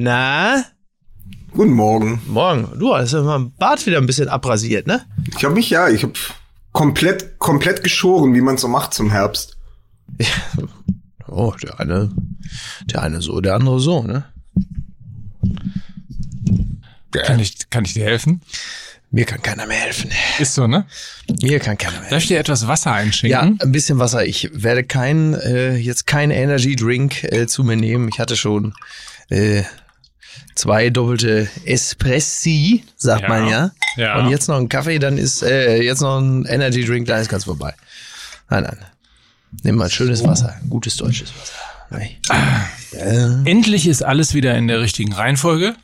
Na? Guten Morgen. Morgen. Du hast ja mal Bart wieder ein bisschen abrasiert, ne? Ich habe mich ja, ich habe komplett, komplett geschoren, wie man so macht zum Herbst. Oh, der eine, der eine so, der andere so, ne? Kann ich, kann ich dir helfen? Mir kann keiner mehr helfen. Ist so, ne? Mir kann keiner mehr Darf ich dir etwas Wasser Ja, einschenken? ein bisschen Wasser. Ich werde kein, äh, jetzt kein Energy Drink äh, zu mir nehmen. Ich hatte schon äh, zwei doppelte Espressi, sagt Ja. man ja. Ja. Und jetzt noch ein Kaffee, dann ist äh, jetzt noch ein Energy Drink, dann ist ganz vorbei. Nein, nein. Nimm mal schönes Wasser, gutes deutsches Wasser. Nein. Endlich ist alles wieder in der richtigen Reihenfolge.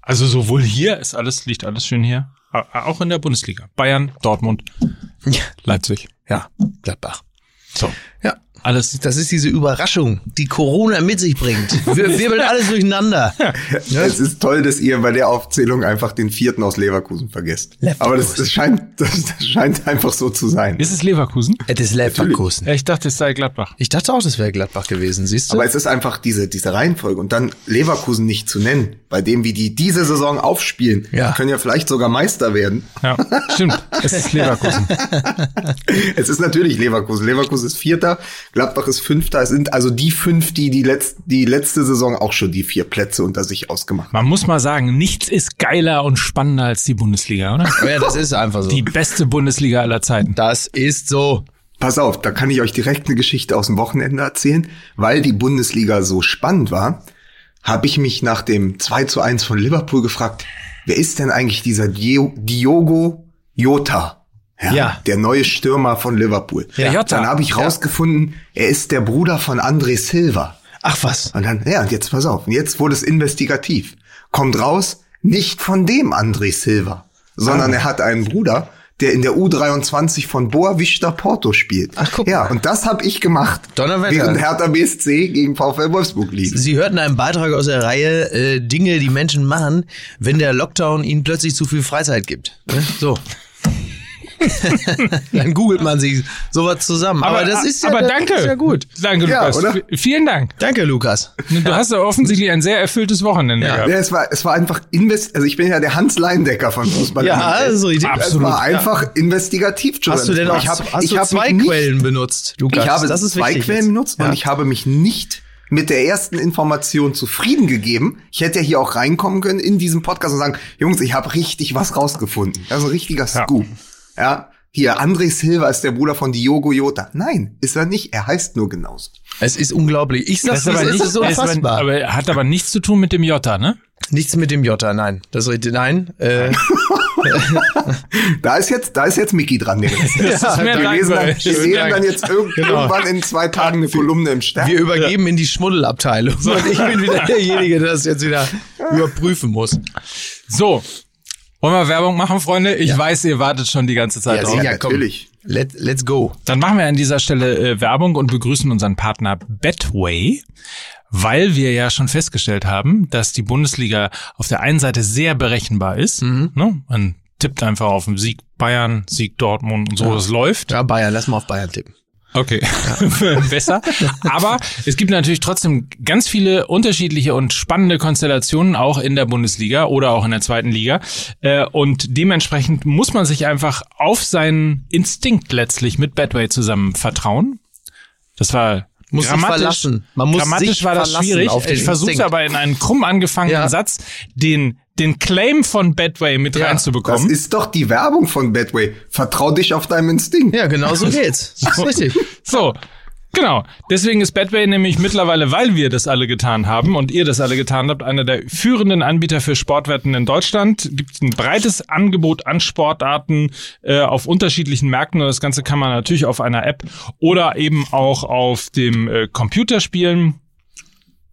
Also sowohl hier ist alles, liegt alles schön hier. Auch in der Bundesliga. Bayern, Dortmund, Ja, Leipzig. ja, Gladbach. So. Ja, Alles. das ist diese Überraschung, die Corona mit sich bringt. Wir wirbeln alles durcheinander. Es ist toll, dass ihr bei der Aufzählung einfach den vierten aus Leverkusen vergesst. Leverkusen. Aber das, das, scheint, das, das scheint einfach so zu sein. Ist es Leverkusen? Es ist Leverkusen. Ja, ich dachte, es sei Gladbach. Ich dachte auch, das wäre Gladbach gewesen, siehst du? Aber es ist einfach diese, diese Reihenfolge und dann Leverkusen nicht zu nennen, bei dem, wie die diese Saison aufspielen, Ja. die können ja vielleicht sogar Meister werden. Ja, stimmt. Es ist Leverkusen. Es ist natürlich Leverkusen. Leverkusen ist Vierter, Gladbach ist Fünfter. Es sind also die fünf, die die, letz die letzte Saison auch schon die vier Plätze unter sich ausgemacht haben. Man muss mal sagen, nichts ist geiler und spannender als die Bundesliga, oder? ja, das ist einfach so. Die beste Bundesliga aller Zeiten. das ist so. Pass auf, da kann ich euch direkt eine Geschichte aus dem Wochenende erzählen. Weil die Bundesliga so spannend war, habe ich mich nach dem 2 zu 1 von Liverpool gefragt, wer ist denn eigentlich dieser Dio Diogo Jota? Ja. Der neue Stürmer von Liverpool. Der Jota. Dann habe ich rausgefunden, er ist der Bruder von André Silva. Ach was. Und dann, ja, und jetzt pass auf, und jetzt wurde es investigativ. Kommt raus, nicht von dem André Silva, sondern er hat einen Bruder, der in der U23 von Boa Vista Porto spielt. Ach, guck Ja, und das habe ich gemacht, Donnerwetter. während Hertha BSC gegen VfL Wolfsburg lief. Sie hörten einen Beitrag aus der Reihe äh, Dinge, die Menschen machen, wenn der Lockdown ihnen plötzlich zu viel Freizeit gibt. Ne? So. Dann googelt man sich sowas zusammen. Aber, das ist ja, aber das danke. Ist ja gut. Danke, Ja, Lukas. oder? Vielen Dank. Danke, Lukas. Du hast ja offensichtlich ein sehr erfülltes Wochenende Ja. gehabt. Ja, es war, es war einfach invest, also ich bin ja der Hans Leindecker von Fußball. Ja, also. Es Absolut. war einfach investigativ. Hast du denn auch ich hab, hast ich du zwei nicht- Quellen benutzt, Lukas? Ich habe das ist zwei Quellen jetzt. benutzt Ja. und ich habe mich nicht mit der ersten Information zufrieden gegeben. Ich hätte ja hier auch reinkommen können in diesem Podcast und sagen, Jungs, ich habe richtig was rausgefunden. Das ist ein richtiger Scoop. Ja. Hier, André Silva ist der Bruder von Diogo Jota. Nein, ist er nicht. Er heißt nur genauso. Es ist unglaublich. Ich sag's, Das ist aber es nicht, ist ist unfassbar. aber, aber hat aber nichts zu tun mit dem Jota, ne? Nichts mit dem Jota, nein. Das. Nein. Äh, Da ist jetzt, da ist jetzt Mickey dran. Der das ist mir wir lesen dann, wir lesen dann jetzt irg irgendwann in zwei Tagen eine Kolumne im Stern. wir übergeben in die Schmuddelabteilung. Und ich bin wieder derjenige, der das jetzt wieder überprüfen muss. So. Wollen wir Werbung machen, Freunde? Ich weiß, ihr wartet schon die ganze Zeit Ja, drauf. komm. natürlich. Let, let's go. Dann machen wir an dieser Stelle äh, Werbung und begrüßen unseren Partner Betway, weil wir ja schon festgestellt haben, dass die Bundesliga auf der einen Seite sehr berechenbar ist. Ne? Man tippt einfach auf den Sieg Bayern, Sieg Dortmund und so, das läuft. Ja, Bayern, lass mal auf Bayern tippen. Okay, besser. Aber es gibt natürlich trotzdem ganz viele unterschiedliche und spannende Konstellationen auch in der Bundesliga oder auch in der zweiten Liga. Äh, Und dementsprechend muss man sich einfach auf seinen Instinkt letztlich mit Betway zusammen vertrauen. Das war Muss sich grammatisch, verlassen. Man muss grammatisch sich war das schwierig. Ich versuche aber in einen krumm angefangenen Ja. Satz den den Claim von Betway mit Ja, Das reinzubekommen. ist doch die Werbung von Betway. Vertrau dich auf deinem Instinkt. Ja, genau so geht's. Das ist richtig. So, genau. Deswegen ist Betway nämlich mittlerweile, weil wir das alle getan haben und ihr das alle getan habt, einer der führenden Anbieter für Sportwetten in Deutschland. Gibt ein breites Angebot an Sportarten äh, auf unterschiedlichen Märkten und das Ganze kann man natürlich auf einer App oder eben auch auf dem äh, Computer spielen.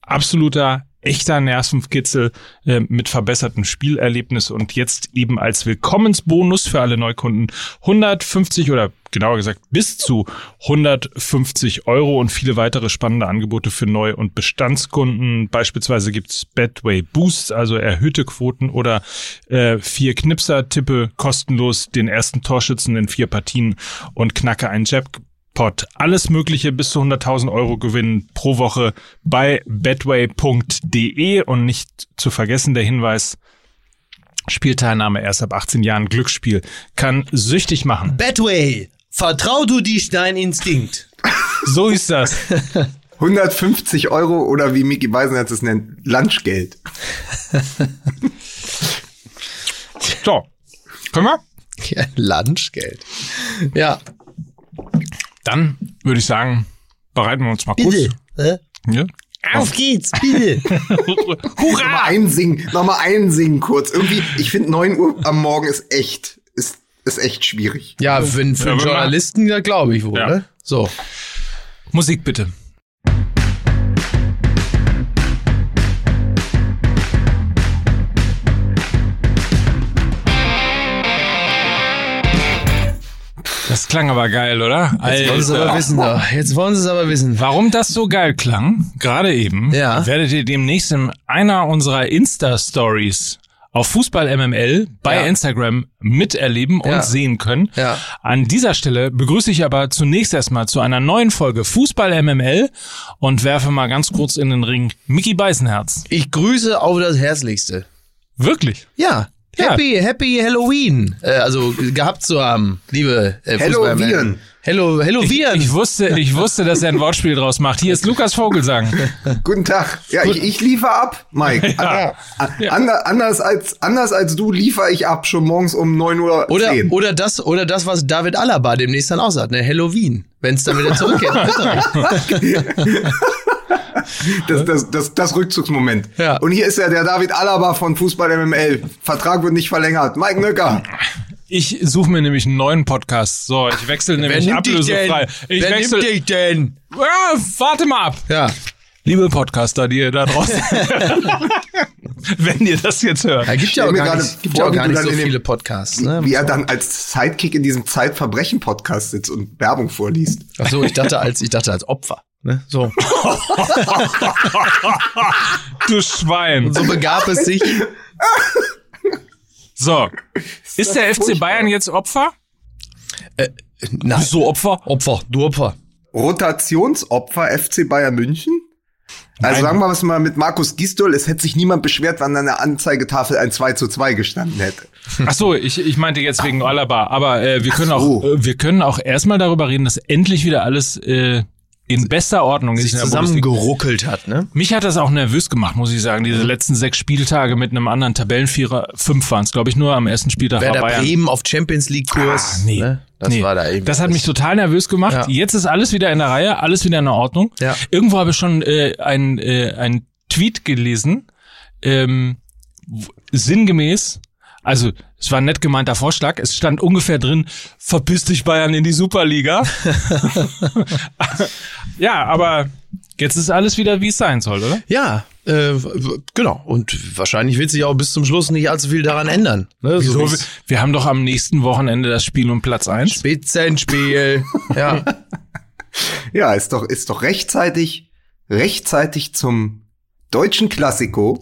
Absoluter echter Nervenkitzel äh, mit verbessertem Spielerlebnis und jetzt eben als Willkommensbonus für alle Neukunden 150 oder genauer gesagt bis zu 150 Euro und viele weitere spannende Angebote für Neu- und Bestandskunden. Beispielsweise gibt's Betway Boosts, also erhöhte Quoten oder äh, vier Knipser, tippe kostenlos den ersten Torschützen in vier Partien und knacke einen Jab Pot. Alles Mögliche bis zu 100.000 Euro gewinnen pro Woche bei betway.de und nicht zu vergessen der Hinweis, Spielteilnahme erst ab 18 Jahren Glücksspiel kann süchtig machen. Betway, vertrau du dich dein Instinkt. So ist das. 150 Euro oder wie Mickey Beisenherz es nennt, Lunchgeld. So, können wir? Ja, Lunchgeld. Ja. Dann würde ich sagen, bereiten wir uns mal kurz. Hä? Ja? Auf geht's, bitte. Nochmal einsingen, nochmal einsingen kurz. Irgendwie, ich finde 9 Uhr am Morgen ist echt, ist, ist echt schwierig. Ja, für, für Ja, Journalisten, ja, glaube ich wohl. Ja. Ne? So. Musik bitte. Das klang aber geil, oder? Jetzt wollen sie es aber wissen doch. Jetzt wollen sie es aber wissen. Warum das so geil klang, gerade eben, Ja. werdet ihr demnächst in einer unserer Insta-Stories auf Fußball MML bei Ja. Instagram miterleben und Ja. sehen können. Ja. An dieser Stelle begrüße ich aber zunächst erstmal zu einer neuen Folge Fußball MML und werfe mal ganz kurz in den Ring Mickey Beißenherz. Ich grüße auf das Herzlichste. Wirklich? Ja. Ja. Happy, happy Halloween. Äh, also gehabt zu haben, liebe äh, Halloween. Fußballmänner. Hello, Halloween. Ich wusste, ich wusste, dass er ein Wortspiel draus macht. Hier ist Lukas Vogelsang. Guten Tag. Ja, ich, ich liefere ab, Mike. Ja. An- ander- anders, als, anders als du liefere ich ab, schon morgens um 9 Uhr. Oder, 10. oder das, oder das, was David Alaba demnächst dann auch sagt, ne? Halloween. Wenn es dann wieder zurückgeht. Das, das, das, das Rückzugsmoment. Ja. Und hier ist ja der David Alaba von Fußball MML. Vertrag wird nicht verlängert. Mike Nöcker. Ich suche mir nämlich einen neuen Podcast. So, ich wechsle Wer nämlich nimmt dich denn? ablösefrei. Ich Wer wechsle. nimmt dich denn? Ja, warte mal ab. Ja. Liebe Podcaster, die ihr da draußen, wenn ihr das jetzt hört. Da gibt ja auch gar nicht, gibt vor, ja auch wie gar du nicht so viele Podcasts. Ne? Wie er dann als Sidekick in diesem Zeitverbrechen-Podcast sitzt und Werbung vorliest. Ach so, ich dachte als, ich dachte als Opfer. Ne? So. Du Schwein. so begab es sich. So. Ist der FC furchtbar. Bayern jetzt Opfer? Nein. Wieso Opfer? Opfer, du Opfer. Rotationsopfer FC Bayern München? Also Nein. sagen wir mal mit Markus Gistol, es hätte sich niemand beschwert, wenn an der Anzeigetafel ein 2 zu 2 gestanden hätte. Ach so, ich, ich meinte jetzt wegen Alaba. Aber äh, wir können so. auch, äh, wir können auch erstmal darüber reden, dass endlich wieder alles äh, in bester Ordnung ist. Sich Bundesliga. zusammengeruckelt hat, ne? Mich hat das auch nervös gemacht, muss ich sagen. Diese letzten sechs Spieltage mit einem anderen Tabellenvierer, fünf waren es, glaube ich, nur am ersten Spieltag Werder war Bayern. Bremen auf Champions League Kurs. Ah, nee. Ne? Das nee. war da eben. Das hat mich total nervös gemacht. Ja. Jetzt ist alles wieder in der Reihe, alles wieder in der Ordnung. Ja. Irgendwo habe ich schon äh, ein, äh, ein Tweet gelesen, ähm, sinngemäß, also es war ein nett gemeinter Vorschlag, es stand ungefähr drin, verpiss dich Bayern in die Superliga. ja, aber jetzt ist alles wieder, wie es sein soll, oder? Ja, äh, genau. Und wahrscheinlich wird sich auch bis zum Schluss nicht allzu viel daran ändern. Ne? Wieso? So wir, haben doch am nächsten Wochenende das Spiel um Platz eins. Spitzenspiel. ja. Ja, ist doch, ist doch rechtzeitig, rechtzeitig zum deutschen Klassiko.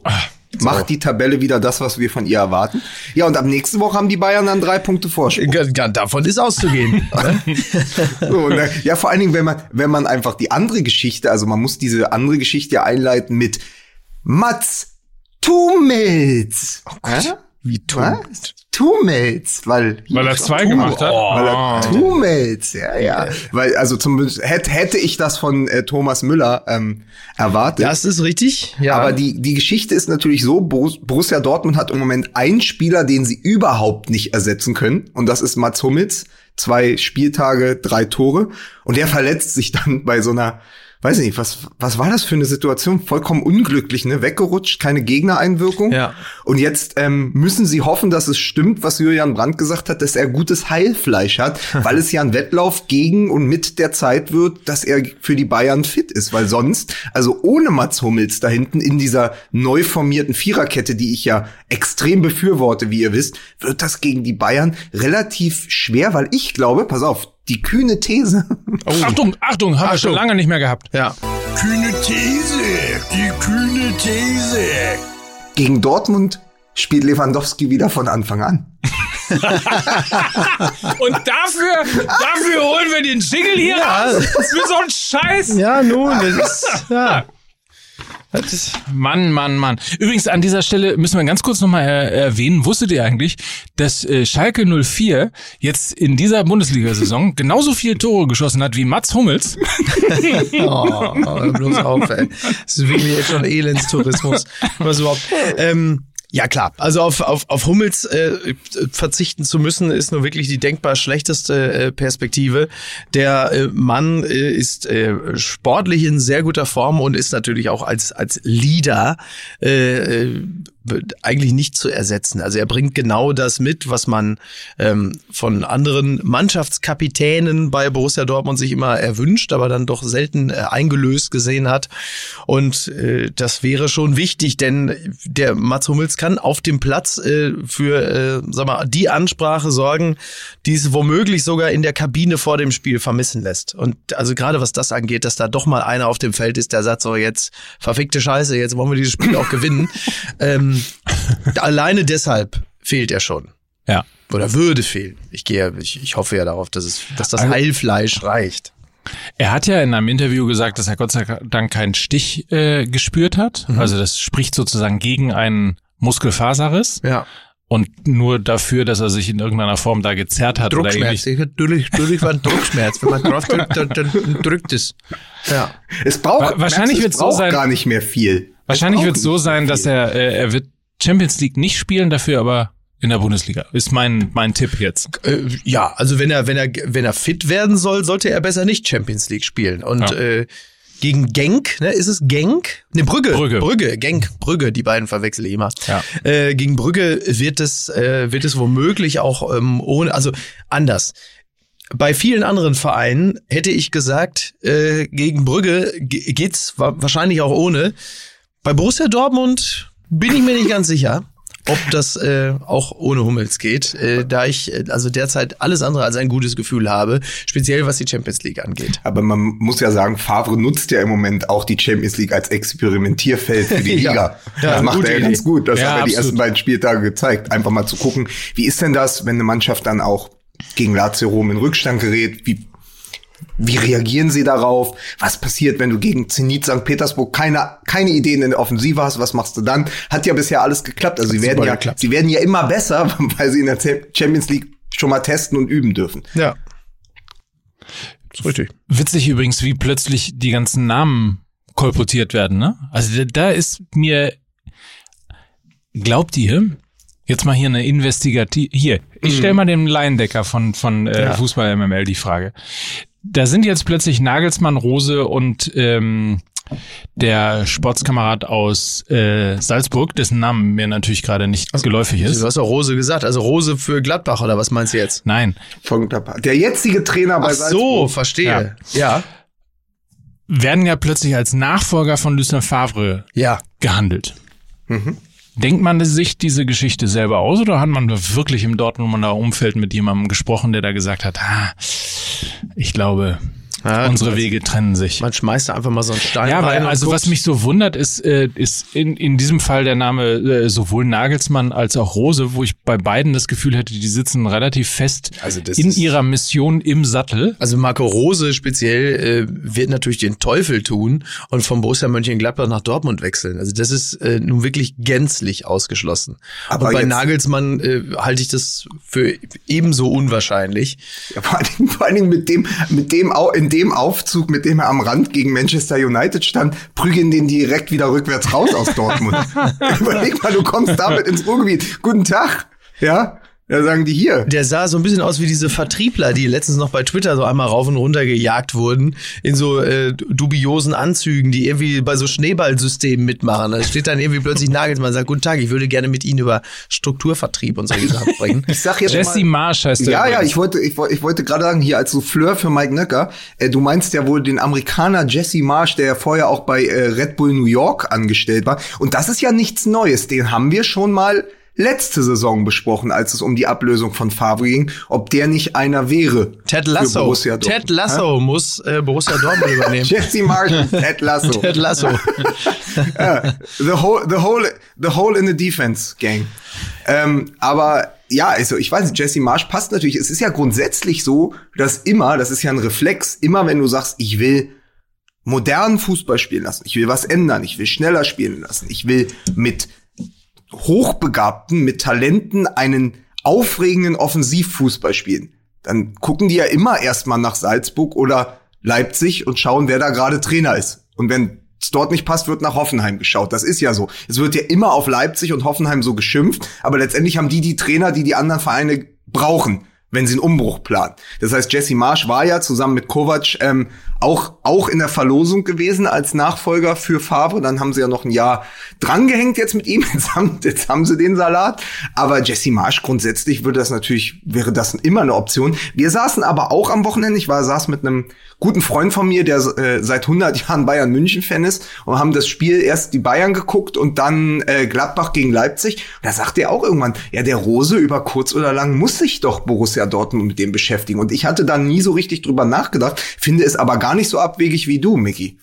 Macht die Tabelle wieder das, was wir von ihr erwarten. Ja, und ab nächste Woche haben die Bayern dann drei Punkte Vorsprung. Davon ist auszugehen. ne? So, dann, ja, vor allen Dingen, wenn man, wenn man einfach die andere Geschichte, also man muss diese andere Geschichte ja einleiten mit Mats Tummels. Oh Gott. Wie Was? Tummels, weil Weil er zwei gemacht hat. Weil er, Ah. Tummels, ja, ja. Weil, also zumindest hätte, hätte ich das von äh, Thomas Müller ähm, erwartet. Das ist richtig. Ja. Aber die, die Geschichte ist natürlich so, Borus- Borussia Dortmund hat im Moment einen Spieler, den sie überhaupt nicht ersetzen können. Und das ist Mats Hummels. Zwei Spieltage, drei Tore. Und der verletzt sich dann bei so einer, weiß ich nicht, was, was war das für eine Situation? Vollkommen unglücklich, ne? Weggerutscht, keine Gegnereinwirkung. Ja. Und jetzt ähm, müssen sie hoffen, dass es stimmt, was Julian Brandt gesagt hat, dass er gutes Heilfleisch hat, weil es ja ein Wettlauf gegen und mit der Zeit wird, dass er für die Bayern fit ist. Weil sonst, also ohne Mats Hummels da hinten in dieser neu formierten Viererkette, die ich ja extrem befürworte, wie ihr wisst, wird das gegen die Bayern relativ schwer, weil ich glaube, pass auf, die kühne These, Achtung, Achtung, haben wir schon lange nicht mehr gehabt. ja. Kühne These, die kühne These. gegen Dortmund spielt Lewandowski wieder von Anfang an. Und dafür, dafür holen wir den Jingle hier Ja. raus. Für so einen Scheiß. Ja, nun, das ist, ja. Ist, Mann, Mann, Mann. Übrigens, an dieser Stelle müssen wir ganz kurz nochmal äh, erwähnen, wusstet ihr eigentlich, dass äh, Schalke 04 jetzt in dieser Bundesliga-Saison genauso viele Tore geschossen hat wie Mats Hummels? oh, bloß auf, ey. Das ist wirklich jetzt schon Elendstourismus. Was überhaupt. Ähm, ja klar, also auf, auf, auf Hummels äh, verzichten zu müssen, ist nur wirklich die denkbar schlechteste äh, Perspektive. Der äh, Mann äh, ist äh, sportlich in sehr guter Form und ist natürlich auch als, als Leader äh, äh, eigentlich nicht zu ersetzen. Also er bringt genau das mit, was man ähm, von anderen Mannschaftskapitänen bei Borussia Dortmund sich immer erwünscht, aber dann doch selten äh, eingelöst gesehen hat. Und äh, das wäre schon wichtig, denn der Mats Hummels kann auf dem Platz äh, für, äh, sag mal, die Ansprache sorgen, die es womöglich sogar in der Kabine vor dem Spiel vermissen lässt. Und also gerade was das angeht, dass da doch mal einer auf dem Feld ist, der sagt so, jetzt verfickte Scheiße, jetzt wollen wir dieses Spiel auch gewinnen. ähm, alleine deshalb fehlt er schon. Ja. Oder würde fehlen. Ich gehe, ich, ich hoffe ja darauf, dass es, dass das Also- Heilfleisch reicht. Er hat ja in einem Interview gesagt, dass er Gott sei Dank keinen Stich äh, gespürt hat. Also das spricht sozusagen gegen einen Muskelfaserriss Ja. und nur dafür, dass er sich in irgendeiner Form da gezerrt hat oder Druckschmerz. ähnlich. Natürlich, natürlich war ein Druckschmerz. Wenn man drauf drückt, dann, dann drückt es. Ja. Es braucht, Wa- wahrscheinlich wird's es so braucht sein- gar nicht mehr viel. Wahrscheinlich wird es so sein, dass er äh, er wird Champions League nicht spielen, dafür aber in der Bundesliga. Ist mein mein Tipp jetzt. Äh, ja, also wenn er, wenn er, wenn er fit werden soll, sollte er besser nicht Champions League spielen. Und Ja. äh, gegen Genk, ne, ist es Genk? Ne, Brügge. Brügge. Brügge, Genk, Brügge, die beiden verwechsel ich immer. Ja. Äh, gegen Brügge wird es, äh, wird es womöglich auch ähm, ohne, also anders. Bei vielen anderen Vereinen hätte ich gesagt, äh, gegen Brügge ge- geht's wa wahrscheinlich auch ohne. Bei Borussia Dortmund bin ich mir nicht ganz sicher, ob das äh, auch ohne Hummels geht, äh, da ich äh, also derzeit alles andere als ein gutes Gefühl habe, speziell was die Champions League angeht. Aber man muss ja sagen, Favre nutzt ja im Moment auch die Champions League als Experimentierfeld für die Ja. Liga. Ja, das macht er ja ganz gut. Das Ja, hat er die absolut. ersten beiden Spieltage gezeigt. Einfach mal zu gucken, wie ist denn das, wenn eine Mannschaft dann auch gegen Lazio Rom in Rückstand gerät? Wie, wie reagieren sie darauf? Was passiert, wenn du gegen Zenit St. Petersburg keine, keine Ideen in der Offensive hast? Was machst du dann? Hat ja bisher alles geklappt. Also sie werden ja, geklappt. sie werden ja immer besser, weil sie in der Champions League schon mal testen und üben dürfen. Ja. Ist richtig. Witzig übrigens, wie plötzlich die ganzen Namen kolportiert werden, ne? Also da- ist mir, glaubt ihr, jetzt mal hier eine Investigativ, hier, ich stell mal dem Laiendecker von, von äh, Ja. Fußball MML die Frage. Da sind jetzt plötzlich Nagelsmann, Rose und ähm, der Sportskamerad aus äh, Salzburg, dessen Namen mir natürlich gerade nicht geläufig ist. Du hast doch Rose gesagt, also Rose für Gladbach oder was meinst du jetzt? Nein, Von Gladbach. Der jetzige Trainer bei Ach so, Salzburg. verstehe. Ja. werden ja plötzlich als Nachfolger von Lucien Favre Ja. gehandelt. Mhm. Denkt man sich diese Geschichte selber aus oder hat man wirklich im Dortmunder Umfeld mit jemandem gesprochen, der da gesagt hat, ah, ich glaube, Ja, unsere Wege trennen sich. Man schmeißt da einfach mal so einen Stein Ja, rein. weil, und also guckt. was mich so wundert, ist, äh, ist in, in diesem Fall der Name äh, sowohl Nagelsmann als auch Rose, wo ich bei beiden das Gefühl hätte, die sitzen relativ fest Also das in ist- ihrer Mission im Sattel. Also Marco Rose speziell äh, wird natürlich den Teufel tun und vom Borussia Mönchengladbach nach Dortmund wechseln. Also das ist äh, nun wirklich gänzlich ausgeschlossen. Aber und bei Nagelsmann äh, halte ich das für ebenso unwahrscheinlich. Ja, vor allen Dingen, vor allen Dingen mit dem, mit dem, Au- in dem Aufzug, mit dem er am Rand gegen Manchester United stand, prügeln den direkt wieder rückwärts raus aus Dortmund. Überleg mal, du kommst damit ins Ruhrgebiet. Guten Tag. Ja? Da sagen die hier. Der sah so ein bisschen aus wie diese Vertriebler, die letztens noch bei Twitter so einmal rauf und runter gejagt wurden, in so äh, dubiosen Anzügen, die irgendwie bei so Schneeballsystemen mitmachen. Da steht dann irgendwie plötzlich Nagelsmann und sagt, guten Tag, ich würde gerne mit Ihnen über Strukturvertrieb und solche Sachen sprechen. Ich sag jetzt Jesse mal, Marsch heißt der. Ja, ja, übrigens. ich wollte, ich, wollte- ich wollte gerade sagen, hier als Souffleur für Mike Nöcker, äh, du meinst ja wohl den Amerikaner Jesse Marsh, der ja vorher auch bei äh, Red Bull New York angestellt war. Und das ist ja nichts Neues. Den haben wir schon mal letzte Saison besprochen, als es um die Ablösung von Favre ging, ob der nicht einer wäre. Ted Lasso. Ted Lasso muss äh, Borussia Dortmund übernehmen. Jesse Martin, Ted Lasso. Ted Lasso. Ja, the whole, the whole, the whole in the defense gang. Ähm, aber ja, also ich weiß nicht, Jesse Marsch passt natürlich. Es ist ja grundsätzlich so, dass immer, das ist ja ein Reflex, immer wenn du sagst, ich will modernen Fußball spielen lassen, ich will was ändern, ich will schneller spielen lassen, ich will mit Hochbegabten, mit Talenten einen aufregenden Offensivfußball spielen, dann gucken die ja immer erstmal nach Salzburg oder Leipzig und schauen, wer da gerade Trainer ist. Und wenn es dort nicht passt, wird nach Hoffenheim geschaut. Das ist ja so. Es wird ja immer auf Leipzig und Hoffenheim so geschimpft, aber letztendlich haben die die Trainer, die die anderen Vereine brauchen, wenn sie einen Umbruch planen. Das heißt, Jesse Marsch war ja zusammen mit Kovac ähm, auch, auch in der Verlosung gewesen als Nachfolger für Favre. Dann haben sie ja noch ein Jahr drangehängt jetzt mit ihm. Jetzt haben, jetzt haben sie den Salat. Aber Jesse Marsch grundsätzlich würde das natürlich, wäre das immer eine Option. Wir saßen aber auch am Wochenende. Ich war, saß mit einem guten Freund von mir, der äh, seit 100 Jahren Bayern München Fan ist und haben das Spiel erst die Bayern geguckt und dann äh, Gladbach gegen Leipzig. Da sagte er auch irgendwann, ja, der Rose über kurz oder lang muss sich doch Borussia Dortmund mit dem beschäftigen. Und ich hatte da nie so richtig drüber nachgedacht, finde es aber gar nicht so abwegig wie du, Micky.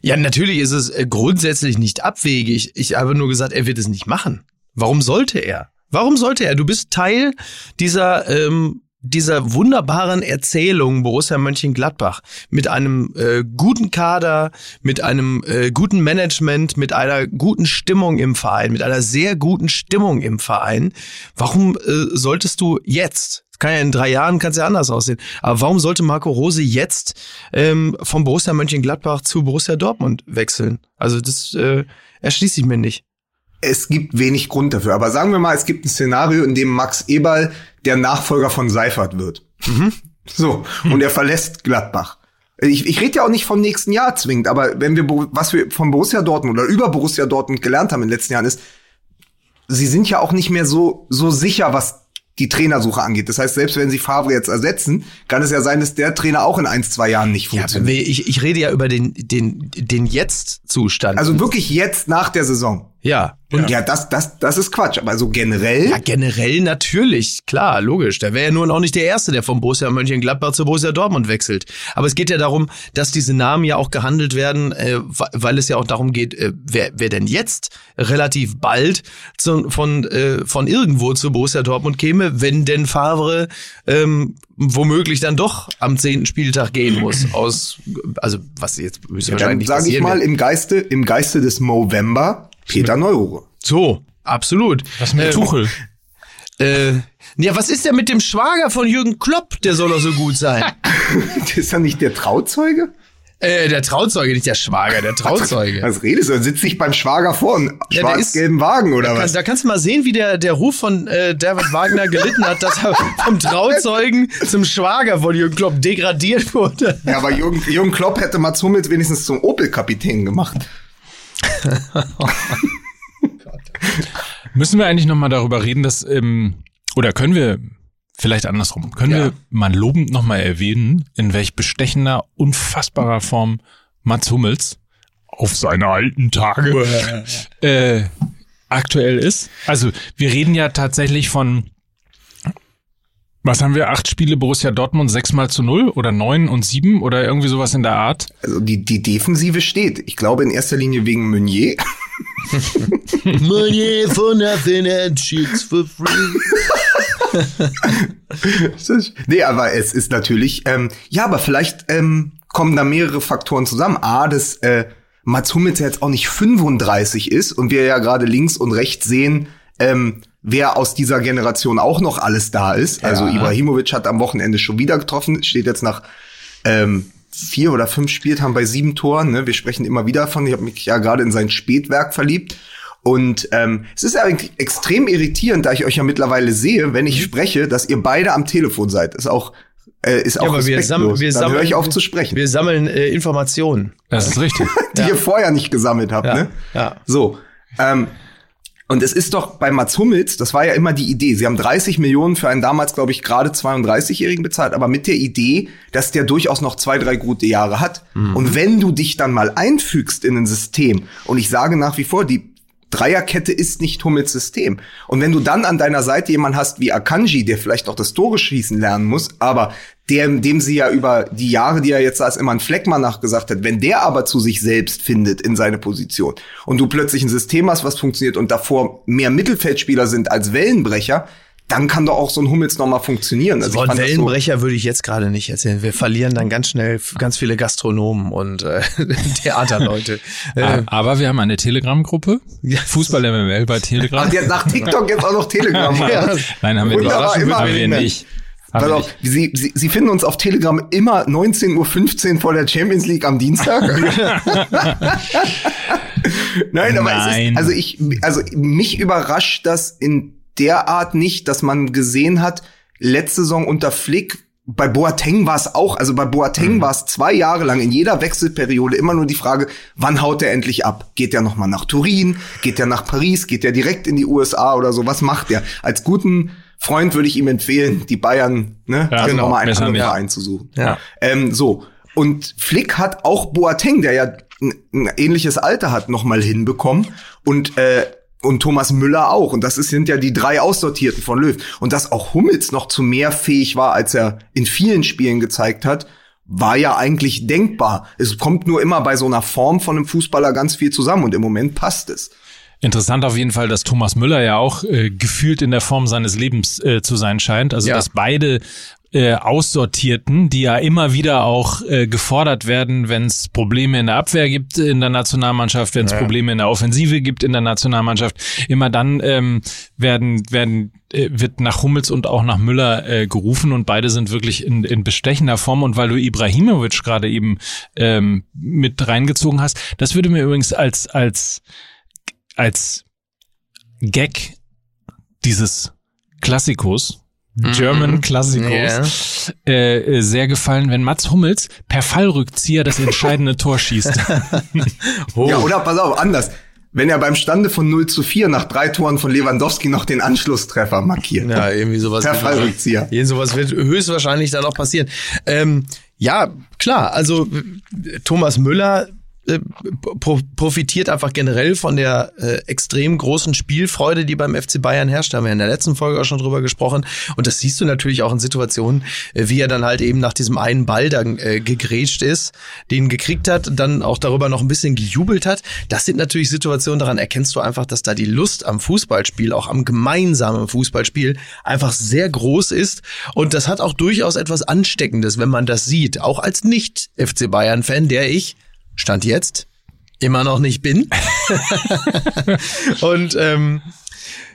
Ja, natürlich ist es äh, grundsätzlich nicht abwegig. Ich habe nur gesagt, er wird es nicht machen. Warum sollte er? Warum sollte er? Du bist Teil dieser ähm, dieser wunderbaren Erzählung Borussia Mönchengladbach mit einem äh, guten Kader, mit einem äh, guten Management, mit einer guten Stimmung im Verein, mit einer sehr guten Stimmung im Verein. Warum äh, solltest du jetzt kann ja in drei Jahren kann's ja anders aussehen. Aber warum sollte Marco Rose jetzt ähm, vom Borussia Mönchengladbach zu Borussia Dortmund wechseln? Also das äh, erschließt sich mir nicht. Es gibt wenig Grund dafür. Aber sagen wir mal, es gibt ein Szenario, in dem Max Eberl der Nachfolger von Seifert wird. Mhm. So. Und er verlässt Gladbach. Ich, ich rede ja auch nicht vom nächsten Jahr zwingend, aber wenn wir, was wir von Borussia Dortmund oder über Borussia Dortmund gelernt haben in den letzten Jahren ist, sie sind ja auch nicht mehr so, so sicher, was die Trainersuche angeht. Das heißt, selbst wenn sie Favre jetzt ersetzen, kann es ja sein, dass der Trainer auch in ein, zwei Jahren nicht Ja, funktioniert. ich, ich rede ja über den, den, den Jetzt-Zustand. also wirklich jetzt nach der Saison. Ja. Und ja, das, das, das ist Quatsch. Aber so generell, Ja, generell natürlich, klar, logisch. Der wäre ja nun auch nicht der Erste, der vom Borussia Mönchengladbach zu Borussia Dortmund wechselt. Aber es geht ja darum, dass diese Namen ja auch gehandelt werden, äh, weil es ja auch darum geht, äh, wer, wer denn jetzt relativ bald zu, von, äh, von irgendwo zu Borussia Dortmund käme, wenn denn Favre ähm, womöglich dann doch am zehnten Spieltag gehen muss. Aus, also was jetzt dann höchstwahrscheinlich nicht sage ich passieren mal wird. im Geiste, im Geiste des Movember Peter Neururer. So, absolut. Was mit Ähm, Tuchel? Äh, ja, was ist denn mit dem Schwager von Jürgen Klopp? Der soll doch so gut sein. ist er nicht der Trauzeuge? äh, der Trauzeuge, nicht der Schwager, der Trauzeuge. Was redest du? Sitzt sich beim Schwager vor einem Ja, schwarz-gelben Wagen oder Da, kann, was? da kannst du mal sehen, wie der, der Ruf von äh, David Wagner gelitten hat, dass er vom Trauzeugen zum Schwager von Jürgen Klopp degradiert wurde. Ja, aber Jürgen, Jürgen Klopp hätte Mats Hummels wenigstens zum Opel-Kapitän gemacht. Müssen wir eigentlich noch mal darüber reden, dass ähm, oder können wir vielleicht andersrum? Können Ja. wir mal lobend noch mal erwähnen, in welch bestechender, unfassbarer Form Mats Hummels auf seine alten Tage äh, aktuell ist? Also wir reden ja tatsächlich von was haben wir? Acht Spiele Borussia Dortmund, sechs mal zu null oder neun und sieben oder irgendwie sowas in der Art. Also die, die Defensive steht. Ich glaube in erster Linie wegen Meunier. Money for nothing and chicks for free. nee, aber es ist natürlich, ähm, ja, aber vielleicht ähm, kommen da mehrere Faktoren zusammen. A, dass äh, Mats Hummels ja jetzt auch nicht 35 ist und wir ja gerade links und rechts sehen, ähm, wer aus dieser Generation auch noch alles da ist. Also Ibrahimovic hat am Wochenende schon wieder getroffen, steht jetzt nach ähm, vier oder fünf Spieltagen bei sieben Toren. Ne? Wir sprechen immer wieder davon. Ich habe mich ja gerade in sein Spätwerk verliebt. Und ähm, es ist eigentlich extrem irritierend, da ich euch ja mittlerweile sehe, wenn ich spreche, dass ihr beide am Telefon seid. Ist auch äh, ist auch aber wir respektlos. sammeln, wir Dann sammeln, ich auf zu sprechen, Wir sammeln äh, Informationen. Das ist richtig. die ihr vorher nicht gesammelt habt. Ja, Ne? ja. So. Ähm, und es ist doch bei Mats Hummels, das war ja immer die Idee. Sie haben 30 Millionen für einen damals, glaube ich, gerade 32-Jährigen bezahlt, aber mit der Idee, dass der durchaus noch zwei, drei gute Jahre hat. Und wenn du dich dann mal einfügst in ein System, und ich sage nach wie vor, die Dreierkette ist nicht Hummels System. Und wenn du dann an deiner Seite jemanden hast wie Akanji, der vielleicht auch das Tore schießen lernen muss, aber der, dem sie ja über die Jahre, die er jetzt als immer ein Fleckmann nachgesagt hat, wenn der aber zu sich selbst findet in seine Position und du plötzlich ein System hast, was funktioniert und davor mehr Mittelfeldspieler sind als Wellenbrecher, dann kann doch auch so ein Hummels nochmal funktionieren. Also Wort Wellenbrecher so würde ich jetzt gerade nicht erzählen. Wir verlieren dann ganz schnell ganz viele Gastronomen und äh, Theaterleute. Äh, Aber wir haben eine Telegram-Gruppe. Fußball MML bei Telegram. Ach, nach TikTok jetzt auch noch Telegram. ja. Nein, haben wir Wunderbar, nicht. Immer Haben wir nicht. Pass auf, Sie, Sie, Sie finden uns auf Telegram immer 19.15 Uhr vor der Champions League am Dienstag. Nein, aber Nein. es ist, also ich, also mich überrascht das in der Art nicht, dass man gesehen hat, letzte Saison unter Flick, bei Boateng war es auch, also bei Boateng war es zwei Jahre lang in jeder Wechselperiode immer nur die Frage, wann haut er endlich ab? Geht er nochmal nach Turin? Geht er nach Paris? Geht er direkt in die USA oder so? Was macht er? Als guten Freund würde ich ihm empfehlen, die Bayern, ne, Ja, also genau, nochmal einen anderen. Verein zu suchen. Ja. Ähm, so. Und Flick hat auch Boateng, der ja ein, ein ähnliches Alter hat, nochmal hinbekommen. Und, äh, und Thomas Müller auch. Und das sind ja die drei Aussortierten von Löw. Und dass auch Hummels noch zu mehr fähig war, als er in vielen Spielen gezeigt hat, war ja eigentlich denkbar. Es kommt nur immer bei so einer Form von einem Fußballer ganz viel zusammen. Und im Moment passt es. Interessant auf jeden Fall, dass Thomas Müller ja auch äh, gefühlt in der Form seines Lebens äh, zu sein scheint. Also Ja. dass beide äh, Aussortierten, die ja immer wieder auch äh, gefordert werden, wenn es Probleme in der Abwehr gibt in der Nationalmannschaft, wenn es Probleme in der Offensive gibt in der Nationalmannschaft, immer dann ähm, werden werden äh, wird nach Hummels und auch nach Müller äh, gerufen und beide sind wirklich in, in bestechender Form. Und weil du Ibrahimovic gerade eben ähm, mit reingezogen hast, das würde mir übrigens als als als Gag dieses Klassikos, German Klassikos, äh, äh, sehr gefallen, wenn Mats Hummels per Fallrückzieher das entscheidende Tor schießt. Oh. Ja, oder pass auf, anders. Wenn er beim Stande von 0 zu 4 nach drei Toren von Lewandowski noch den Anschlusstreffer markiert. Ja, irgendwie sowas. Per Fallrückzieher. Irgend sowas wird höchstwahrscheinlich dann auch passieren. Ähm, ja, klar, also äh, Thomas Müller profitiert einfach generell von der äh, extrem großen Spielfreude, die beim FC Bayern herrscht. Da haben wir in der letzten Folge auch schon drüber gesprochen. Und das siehst du natürlich auch in Situationen, äh, wie er dann halt eben nach diesem einen Ball dann äh, gegrätscht ist, den gekriegt hat, dann auch darüber noch ein bisschen gejubelt hat. Das sind natürlich Situationen, daran erkennst du einfach, dass da die Lust am Fußballspiel, auch am gemeinsamen Fußballspiel, einfach sehr groß ist. Und das hat auch durchaus etwas Ansteckendes, wenn man das sieht. Auch als Nicht-FC Bayern-Fan, der ich, Stand jetzt, immer noch nicht bin. Und ähm,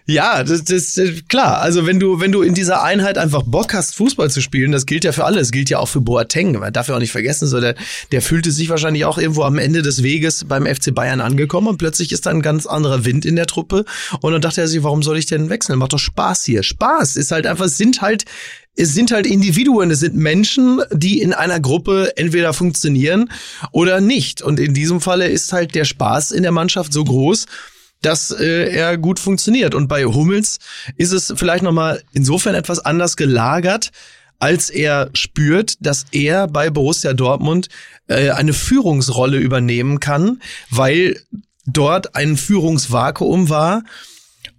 ja, das, das ist klar. Also wenn du wenn du in dieser Einheit einfach Bock hast, Fußball zu spielen, das gilt ja für alle. Das gilt ja auch für Boateng. Man darf ja auch nicht vergessen, so der, der fühlte sich wahrscheinlich auch irgendwo am Ende des Weges beim FC Bayern angekommen und plötzlich ist da ein ganz anderer Wind in der Truppe und dann dachte er sich, warum soll ich denn wechseln? Macht doch Spaß hier. Spaß ist halt einfach, es sind halt es sind halt Individuen, es sind Menschen, die in einer Gruppe entweder funktionieren oder nicht. Und in diesem Falle ist halt der Spaß in der Mannschaft so groß, dass äh, er gut funktioniert. Und bei Hummels ist es vielleicht nochmal insofern etwas anders gelagert, als er spürt, dass er bei Borussia Dortmund äh, eine Führungsrolle übernehmen kann, weil dort ein Führungsvakuum war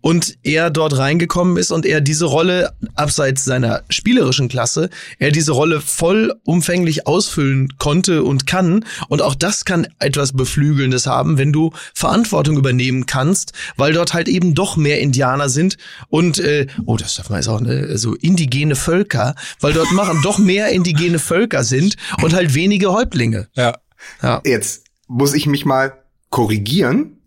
und er dort reingekommen ist und er diese Rolle, abseits seiner spielerischen Klasse, er diese Rolle vollumfänglich ausfüllen konnte und kann. Und auch das kann etwas Beflügelndes haben, wenn du Verantwortung übernehmen kannst, weil dort halt eben doch mehr Indianer sind und, äh, oh, das darf man jetzt auch, ne, so indigene Völker, weil dort machen doch mehr indigene Völker sind und halt wenige Häuptlinge. ja. Ja. Jetzt muss ich mich mal korrigieren.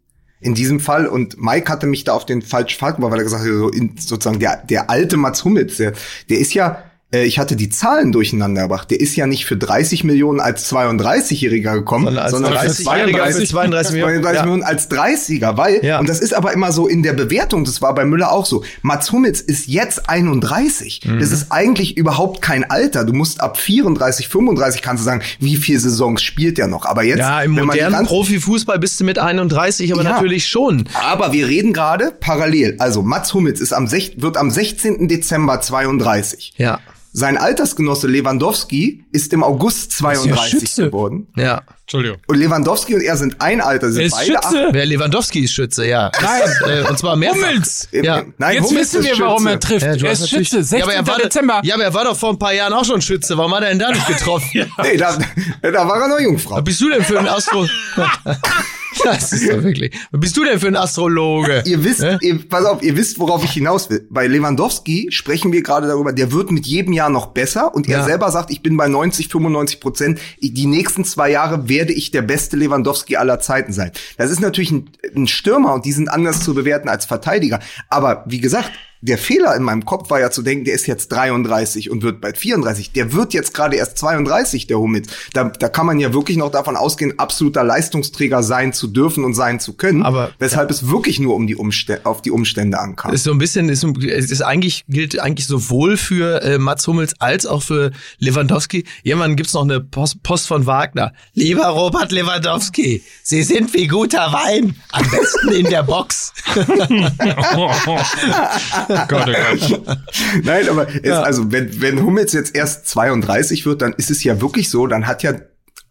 In diesem Fall, und Mike hatte mich da auf den falschen Fall gebracht, weil er gesagt hat, so in, sozusagen der, der alte Mats Hummels, der, der ist ja, ich hatte die Zahlen durcheinander gebracht, der ist ja nicht für 30 Millionen als 32-Jähriger gekommen, Sondern als sondern als 30-Jähriger für 32 Millionen. 32 Ja. Millionen als 30er, weil, Ja. und das ist aber immer so in der Bewertung, das war bei Müller auch so, Mats Hummels ist jetzt 31. Mhm. Das ist eigentlich überhaupt kein Alter. Du musst ab 34, 35 kannst du sagen, wie viele Saisons spielt er noch. Aber jetzt, Ja, im wenn man die modernen Profifußball bist du mit 31, aber Ja. natürlich schon. aber wir reden gerade parallel. Also Mats Hummels ist am wird am 16. Dezember 32. Ja. Sein Altersgenosse Lewandowski ist im August 32 Schütze. geworden. Ja. Entschuldigung. Und Lewandowski und er sind ein Alter. Sind Er ist beide Schütze. Wer Lewandowski ist Schütze, ja. Nein. Äh, und zwar mehrfach. Hummels. acht- Ja. Nein, Jetzt Hummels wissen wir, warum er Schütze. trifft. Ja, du er hast ist Schütze, 16. ja, aber er war, Dezember. Ja, aber er war doch vor ein paar Jahren auch schon Schütze. Warum hat er denn da nicht getroffen? Nee, da, da war er noch Jungfrau. Was bist du denn für ein Astro... das ist doch wirklich... Was bist du denn für ein Astrologe? Ihr wisst, ihr, pass auf, ihr wisst, worauf ich hinaus will. Bei Lewandowski sprechen wir gerade darüber, der wird mit jedem Jahr noch besser und er Ja. selber sagt, ich bin bei 90, 95 Prozent. Die nächsten zwei Jahre werde ich der beste Lewandowski aller Zeiten sein. Das ist natürlich ein, ein Stürmer und die sind anders zu bewerten als Verteidiger. Aber wie gesagt, der Fehler in meinem Kopf war ja zu denken, der ist jetzt 33 und wird bald 34. Der wird jetzt gerade erst 32, der Hummels. Da, da kann man ja wirklich noch davon ausgehen, absoluter Leistungsträger sein zu dürfen und sein zu können. Aber- weshalb es wirklich nur um die Umstände, auf die Umstände ankam. ist so ein bisschen, ist, ist eigentlich, gilt eigentlich sowohl für äh, Mats Hummels als auch für Lewandowski. Irgendwann gibt's noch eine Post, Post von Wagner. Lieber Robert Lewandowski, Sie sind wie guter Wein. Am besten in der Box. Gott, oh Gott. Nein, aber es, also wenn, wenn Hummels jetzt erst 32 wird, dann ist es ja wirklich so, dann hat ja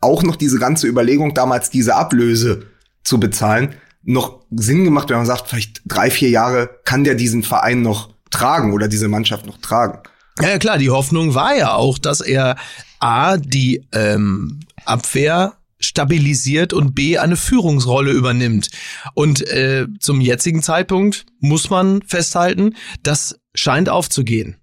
auch noch diese ganze Überlegung, damals diese Ablöse zu bezahlen, noch Sinn gemacht, wenn man sagt, vielleicht drei, vier Jahre kann der diesen Verein noch tragen oder diese Mannschaft noch tragen. Ja klar, die Hoffnung war ja auch, dass er A, die ähm, Abwehr stabilisiert und B, eine Führungsrolle übernimmt. Und äh, zum jetzigen Zeitpunkt muss man festhalten, das scheint aufzugehen.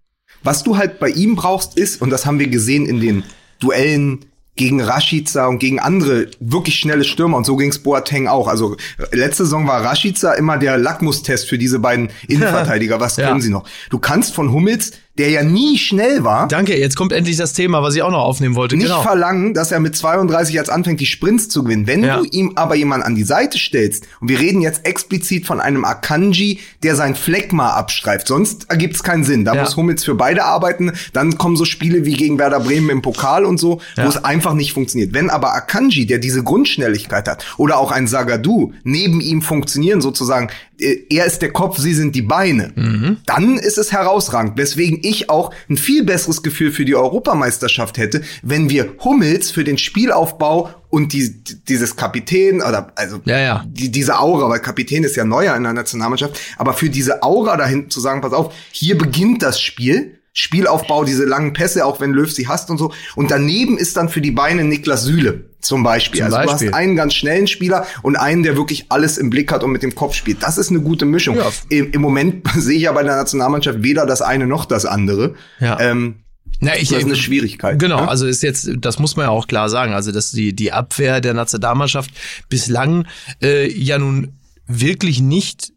Was du halt bei ihm brauchst ist, und das haben wir gesehen in den Duellen gegen Rashica und gegen andere wirklich schnelle Stürmer und so ging's Boateng auch. Also letzte Saison war Rashica immer der Lackmustest für diese beiden Innenverteidiger. Was Ja. können sie noch? Du kannst von Hummels, der ja nie schnell war, Danke, jetzt kommt endlich das Thema, was ich auch noch aufnehmen wollte. nicht genau. verlangen, dass er mit 32 jetzt anfängt, die Sprints zu gewinnen. Wenn Ja. du ihm aber jemanden an die Seite stellst, und wir reden jetzt explizit von einem Akanji, der sein Fleckma abstreift, sonst ergibt es keinen Sinn. Da Ja. muss Hummels für beide arbeiten. Dann kommen so Spiele wie gegen Werder Bremen im Pokal und so, Ja. wo es einfach nicht funktioniert. Wenn aber Akanji, der diese Grundschnelligkeit hat, oder auch ein Sagadu neben ihm funktionieren, sozusagen, er ist der Kopf, sie sind die Beine, Mhm. dann ist es herausragend. Weswegen ich auch ein viel besseres Gefühl für die Europameisterschaft hätte, wenn wir Hummels für den Spielaufbau und die, dieses Kapitän oder also Ja, ja. Die, diese Aura, weil Kapitän ist ja neuer in der Nationalmannschaft, aber für diese Aura dahin zu sagen, pass auf, hier beginnt das Spiel. Spielaufbau, diese langen Pässe, auch wenn Löw sie hasst und so. Und daneben ist dann für die Beine Niklas Süle zum Beispiel. Zum also Beispiel. du hast einen ganz schnellen Spieler und einen, der wirklich alles im Blick hat und mit dem Kopf spielt. Das ist eine gute Mischung. Ja. Im, Im Moment sehe ich ja bei der Nationalmannschaft weder das eine noch das andere. Ja. Ähm, Na, ich, das ist eine Schwierigkeit. Genau, ne? also ist jetzt, das muss man ja auch klar sagen, also dass die, die Abwehr der Nationalmannschaft bislang äh, ja nun wirklich nicht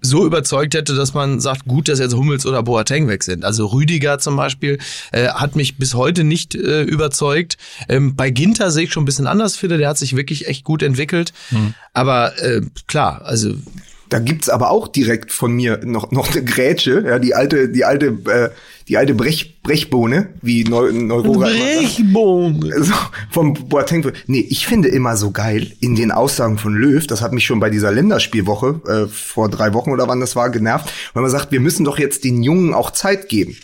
so überzeugt hätte, dass man sagt, gut, dass jetzt Hummels oder Boateng weg sind. Also Rüdiger zum Beispiel äh, hat mich bis heute nicht äh, überzeugt. Ähm, bei Ginter sehe ich schon ein bisschen anders, finde, der hat sich wirklich echt gut entwickelt. Aber äh, klar, also Da gibt's aber auch direkt von mir noch noch eine Grätsche, ja, die alte die alte äh, die alte Brech, Brechbohne, wie Neu Neurora immer sagt. Brechbohnen. so, vom Boateng. Nee, ich finde immer so geil in den Aussagen von Löw, das hat mich schon bei dieser Länderspielwoche äh, vor drei Wochen oder wann das war genervt, weil man sagt, wir müssen doch jetzt den Jungen auch Zeit geben.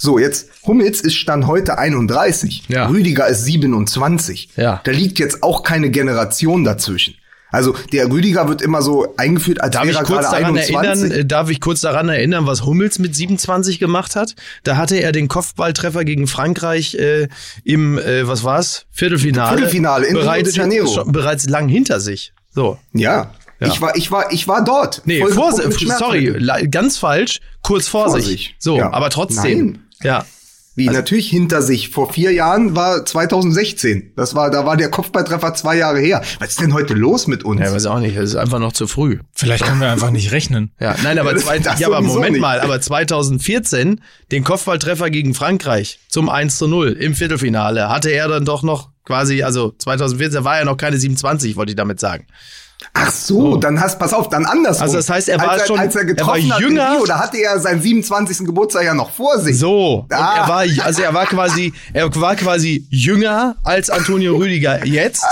So, jetzt Hummels ist Stand heute 31, Ja. Rüdiger ist 27. Ja. Da liegt jetzt auch keine Generation dazwischen. Also der Rüdiger wird immer so eingeführt, als Darf wäre ich kurz gerade daran 21. erinnern, äh, darf ich kurz daran erinnern, was Hummels mit 27 gemacht hat? Da hatte er den Kopfballtreffer gegen Frankreich äh, im, äh, was war's? Viertelfinale. Viertelfinale in Rio bereits, de Janeiro. schon, bereits lang hinter sich. So. Ja. Ja. Ich war, ich war, ich war dort. Nee, vor, sorry, ganz falsch, kurz vor, Vor sich. sich. So, Ja. aber trotzdem. Nein. Ja. Wie Also natürlich hinter sich. Vor vier Jahren war 2016. Das war, da war der Kopfballtreffer zwei Jahre her. Was ist denn heute los mit uns? Ja, weiß auch nicht, es ist einfach noch zu früh. Vielleicht können wir einfach nicht rechnen. Ja, nein, aber, zwei, ja, aber Moment nicht. mal, aber 2014 den Kopfballtreffer gegen Frankreich zum 1 zu 0 im Viertelfinale hatte er dann doch noch quasi, also 2014 war er noch keine 27, wollte ich damit sagen. Ach so, dann hast, pass auf, dann andersrum. Also das heißt, er war als er, schon- als er er getroffen war hat in jünger. Rio, da hatte er seinen 27. Geburtstag ja noch vor sich. So, Ah. er war, also er war quasi, er war quasi jünger als Antonio Rüdiger jetzt,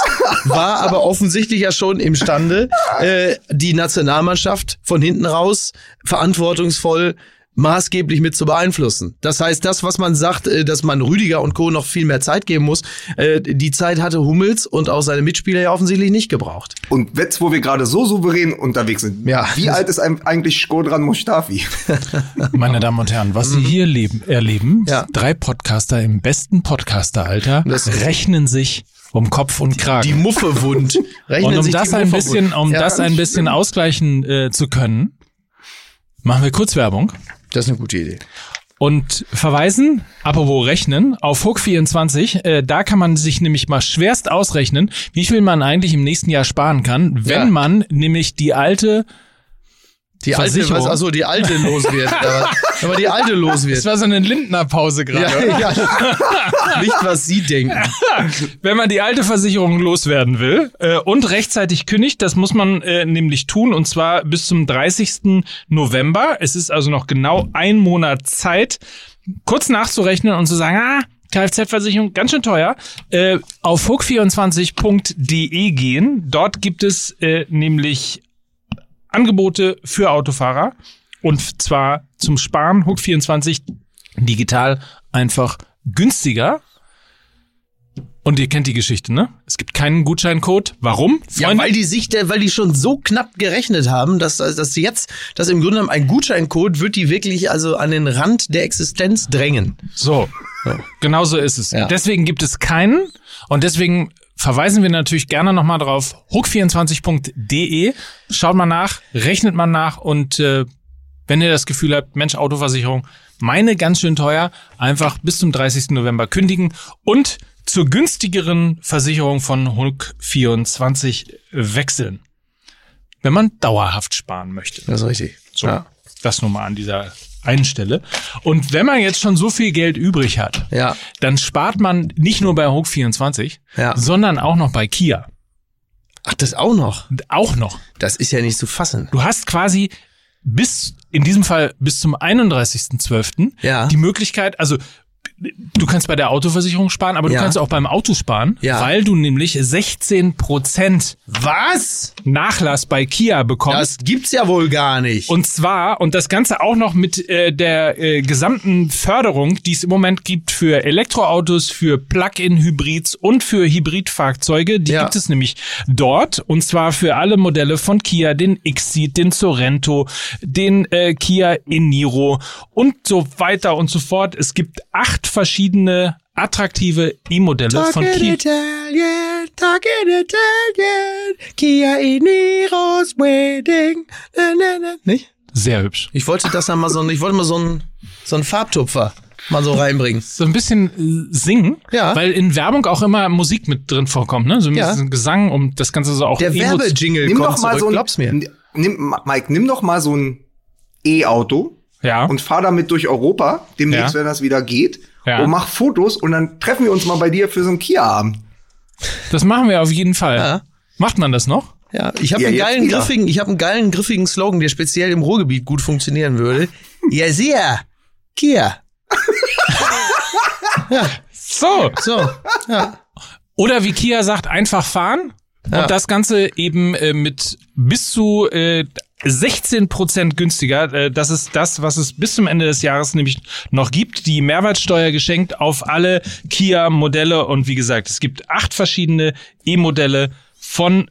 war aber offensichtlich ja schon imstande, äh, die Nationalmannschaft von hinten raus verantwortungsvoll maßgeblich mit zu beeinflussen. Das heißt, das, was man sagt, äh, dass man Rüdiger und Co. noch viel mehr Zeit geben muss, äh, die Zeit hatte Hummels und auch seine Mitspieler ja offensichtlich nicht gebraucht. Und jetzt, wo wir gerade so souverän unterwegs sind, Ja. wie alt ist eigentlich Skodran Mustafi? Meine Damen und Herren, was Sie hier leben, erleben, Ja. drei Podcaster im besten Podcaster-Alter Das- rechnen sich um Kopf und Kragen. Die Muffe wund. Rechnen und um das die ein bisschen, um Ja, das ein bisschen ausgleichen äh, zu können, machen wir kurz Werbung Das ist eine gute Idee. und verweisen, apropos rechnen, auf Hook24. Äh, da kann man sich nämlich mal schwerst ausrechnen, wie viel man eigentlich im nächsten Jahr sparen kann, wenn Ja. man nämlich die alte Die alte, Versicherung. was, achso, die alte los wird. aber, aber die alte los Das wird. war so eine Lindner-Pause gerade. Ja, ja. Nicht, was Sie denken. Wenn man die alte Versicherung loswerden will äh, und rechtzeitig kündigt, das muss man äh, nämlich tun und zwar bis zum 30. November. Es ist also noch genau ein Monat Zeit, kurz nachzurechnen und zu sagen, ah, Kfz-Versicherung ganz schön teuer. Äh, auf hook24.de gehen. Dort gibt es äh, nämlich Angebote für Autofahrer und zwar zum Sparen Hook24 digital einfach günstiger. Und ihr kennt die Geschichte, ne? Es gibt keinen Gutscheincode. Warum? Ja, weil die sich, weil die schon so knapp gerechnet haben, dass, dass sie jetzt, dass im Grunde genommen ein Gutscheincode wird die wirklich also an den Rand der Existenz drängen. So, genau so ist es. Ja. Deswegen gibt es keinen und deswegen verweisen wir natürlich gerne nochmal drauf. hook24.de. Schaut mal nach, rechnet mal nach und äh, wenn ihr das Gefühl habt, Mensch, Autoversicherung, meine ganz schön teuer, einfach bis zum 30. November kündigen und zur günstigeren Versicherung von Hook24 wechseln. Wenn man dauerhaft sparen möchte. Das ist richtig. So, Ja. das nur mal an dieser einen Stelle. Und wenn man jetzt schon so viel Geld übrig hat, Ja. dann spart man nicht nur bei Hook24, Ja. sondern auch noch bei Kia. Ach, das auch noch. Auch noch. Das ist ja nicht zu fassen. Du hast quasi bis, in diesem Fall bis zum 31.12. Ja. die Möglichkeit, also du kannst bei der Autoversicherung sparen, aber du Ja. kannst auch beim Auto sparen, Ja. weil du nämlich 16% Was? Nachlass bei Kia bekommst. Das gibt's ja wohl gar nicht. Und zwar, und das Ganze auch noch mit äh, der äh, gesamten Förderung, die es im Moment gibt für Elektroautos, für Plug-in-Hybrids und für Hybridfahrzeuge. Die Ja. gibt es nämlich dort. Und zwar für alle Modelle von Kia, den Xceed, den Sorento, den äh, Kia Eniro und so weiter und so fort. Es gibt acht verschiedene attraktive E-Modelle von Kia. Italian, talk in Italian, Kia Eniro's wedding. Na, na, na. Nicht? Sehr hübsch. Ich wollte das dann mal so, ich wollte mal so einen, so einen Farbtupfer mal so reinbringen. so ein bisschen äh, singen, Ja. weil in Werbung auch immer Musik mit drin vorkommt, ne? So ein Ja. bisschen Gesang, um das Ganze so auch Der Werbejingle Nimm kommt doch mal zurück, so ein, glaub's mir. Nimm, Mike, nimm doch mal so ein E-Auto Ja. und fahr damit durch Europa, demnächst, Ja. wenn das wieder geht, Ja. und mach Fotos und dann treffen wir uns mal bei dir für so einen Kia-Abend. das machen wir auf jeden Fall. Ja. Macht man das noch? Ja, ich habe Ja, einen geilen wieder. griffigen, ich habe einen geilen griffigen Slogan, der speziell im Ruhrgebiet gut funktionieren würde. Ja, sehr. Kia. So. So. Ja. Oder wie Kia sagt, einfach fahren. Ja. Und das Ganze eben äh, mit bis zu äh, 16 Prozent günstiger. Äh, das ist das, was es bis zum Ende des Jahres nämlich noch gibt. Die Mehrwertsteuer geschenkt auf alle Kia-Modelle. Und wie gesagt, es gibt acht verschiedene E-Modelle von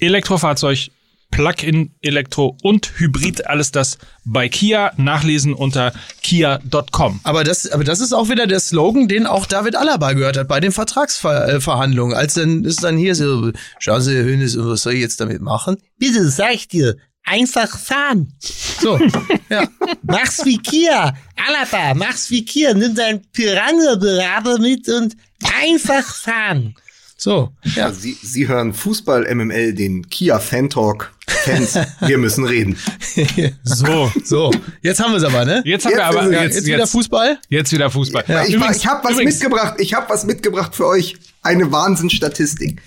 Elektrofahrzeug, Plug-in Elektro und Hybrid. Alles das bei Kia. Nachlesen unter kia.com. Aber das, aber das ist auch wieder der Slogan, den auch David Alaba gehört hat bei den Vertragsverhandlungen. Als dann ist dann hier so, schauen Sie, Herr Hönes, was soll ich jetzt damit machen? Bitte, sag ich dir, einfach fahren. So, ja. Mach's wie Kia. Alaba, mach's wie Kia. Nimm deinen Piranha-Berater mit und einfach fahren. So, ja. Also Sie, Sie hören Fußball MML, den Kia Fan Talk. Fans, wir müssen reden. So. So, jetzt haben wir es aber, ne? Jetzt haben Jetzt wir aber es- jetzt, Jetzt wieder Fußball? Jetzt wieder Fußball. ich Übrigens- ich habe was übrigens- mitgebracht. Ich habe was mitgebracht für euch. Eine Wahnsinnsstatistik.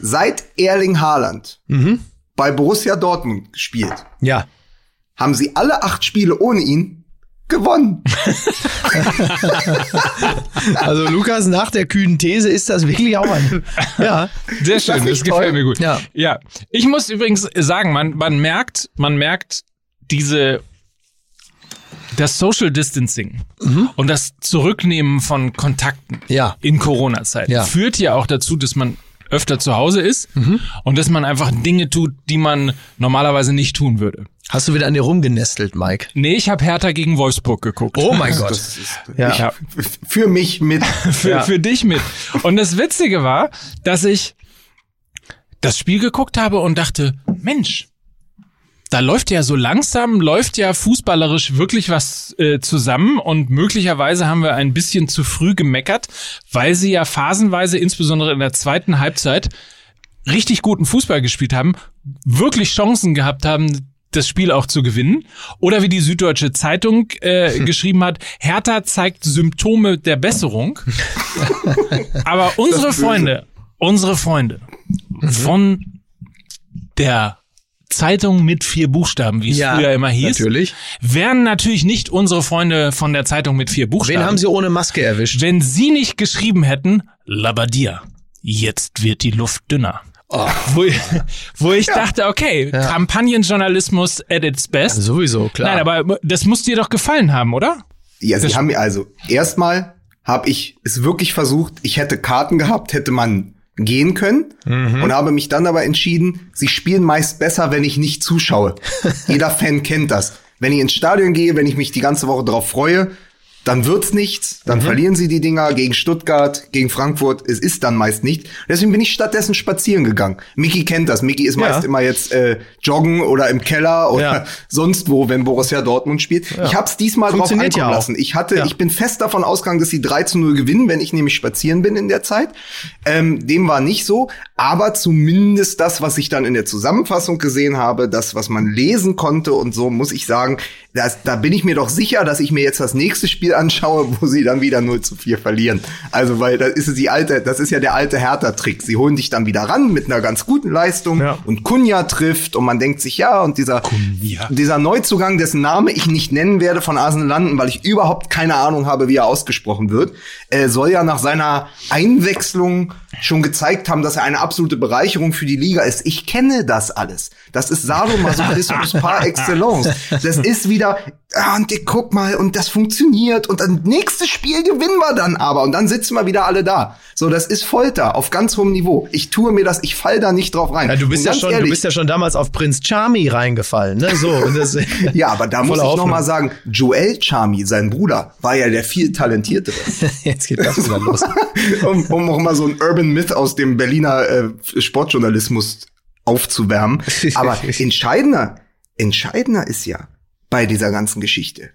Seit Erling Haaland bei Borussia Dortmund gespielt, Ja. haben sie alle acht Spiele ohne ihn gewonnen. Also Lukas, nach der kühnen These ist das wirklich auch ein. Ja. Sehr schön, das, nicht gefällt toll? mir gut. Ja. ja. Ich muss übrigens sagen, man, man merkt, man merkt diese, das Social Distancing und das Zurücknehmen von Kontakten Ja. in Corona-Zeit Ja. führt ja auch dazu, dass man öfter zu Hause ist und dass man einfach Dinge tut, die man normalerweise nicht tun würde. Hast du wieder an dir rumgenestelt, Mike? Nee, ich habe Hertha gegen Wolfsburg geguckt. Oh mein Gott. Das ist Ja. Ja. für mich mit. für, Ja. für dich mit. Und das Witzige war, dass ich das Spiel geguckt habe und dachte, Mensch, da läuft ja so langsam, läuft ja fußballerisch wirklich was äh, zusammen und möglicherweise haben wir ein bisschen zu früh gemeckert, weil sie ja phasenweise, insbesondere in der zweiten Halbzeit, richtig guten Fußball gespielt haben, wirklich Chancen gehabt haben, das Spiel auch zu gewinnen. Oder wie die Süddeutsche Zeitung äh, geschrieben hat, Hertha zeigt Symptome der Besserung. Aber unsere. Freunde, unsere Freunde von der Zeitung mit vier Buchstaben, wie es früher immer hieß, Natürlich. wären natürlich nicht unsere Freunde von der Zeitung mit vier Buchstaben. Wen haben sie ohne Maske erwischt? Wenn sie nicht geschrieben hätten, Labadia, jetzt wird die Luft dünner. Wo, ich- wo ich dachte, okay, Kampagnenjournalismus at its best. Sowieso, klar. Nein, aber das muss dir doch gefallen haben, oder? Ja, sie Das- haben mir also erstmal habe ich es wirklich versucht. Ich hätte Karten gehabt, hätte man gehen können und habe mich dann aber entschieden, sie spielen meist besser, wenn ich nicht zuschaue. Jeder Fan kennt das. Wenn ich ins Stadion gehe, wenn ich mich die ganze Woche drauf freue, dann wird's nichts, dann verlieren sie die Dinger gegen Stuttgart, gegen Frankfurt. Es ist dann meist nicht. Deswegen bin ich stattdessen spazieren gegangen. Mickey kennt das. Mickey ist Ja. meist immer jetzt äh, joggen oder im Keller oder Ja. sonst wo, wenn Borussia Dortmund spielt. Ich hab's diesmal drauf ankommen ja lassen. Ich hatte, Ja. ich bin fest davon ausgegangen, dass sie 3 zu 0 gewinnen, wenn ich nämlich spazieren bin in der Zeit. Ähm, dem war nicht so, aber zumindest das, was ich dann in der Zusammenfassung gesehen habe, das, was man lesen konnte und so, muss ich sagen, das, da bin ich mir doch sicher, dass ich mir jetzt das nächste Spiel anschaue, wo sie dann wieder 0 zu 4 verlieren. Also, weil das ist die alte, das ist ja der alte Hertha-Trick. Sie holen dich dann wieder ran mit einer ganz guten Leistung Ja. und Kunja trifft und man denkt sich, ja, und dieser, dieser Neuzugang, dessen Name ich nicht nennen werde von Arsenal London, weil ich überhaupt keine Ahnung habe, wie er ausgesprochen wird, äh, soll ja nach seiner Einwechslung schon gezeigt haben, dass er eine absolute Bereicherung für die Liga ist. Ich kenne das alles. Das ist Sadomasochismus par excellence. Das ist wieder, ah, und guck mal, und das funktioniert, und dann nächstes Spiel gewinnen wir dann aber, und dann sitzen wir wieder alle da. So, das ist Folter auf ganz hohem Niveau. Ich tue mir das, ich fall da nicht drauf rein. Ja, du bist ja schon, du ehrlich, bist ja schon damals auf Prinz Charmy reingefallen, ne? So. Das, Ja, aber da muss ich noch Hoffnung. mal sagen, Joel Charmy, sein Bruder, war ja der viel talentiertere. Jetzt geht das wieder los. um, um auch mal so ein Urban Myth aus dem Berliner äh, Sportjournalismus aufzuwärmen. Aber entscheidender, entscheidender ist ja bei dieser ganzen Geschichte,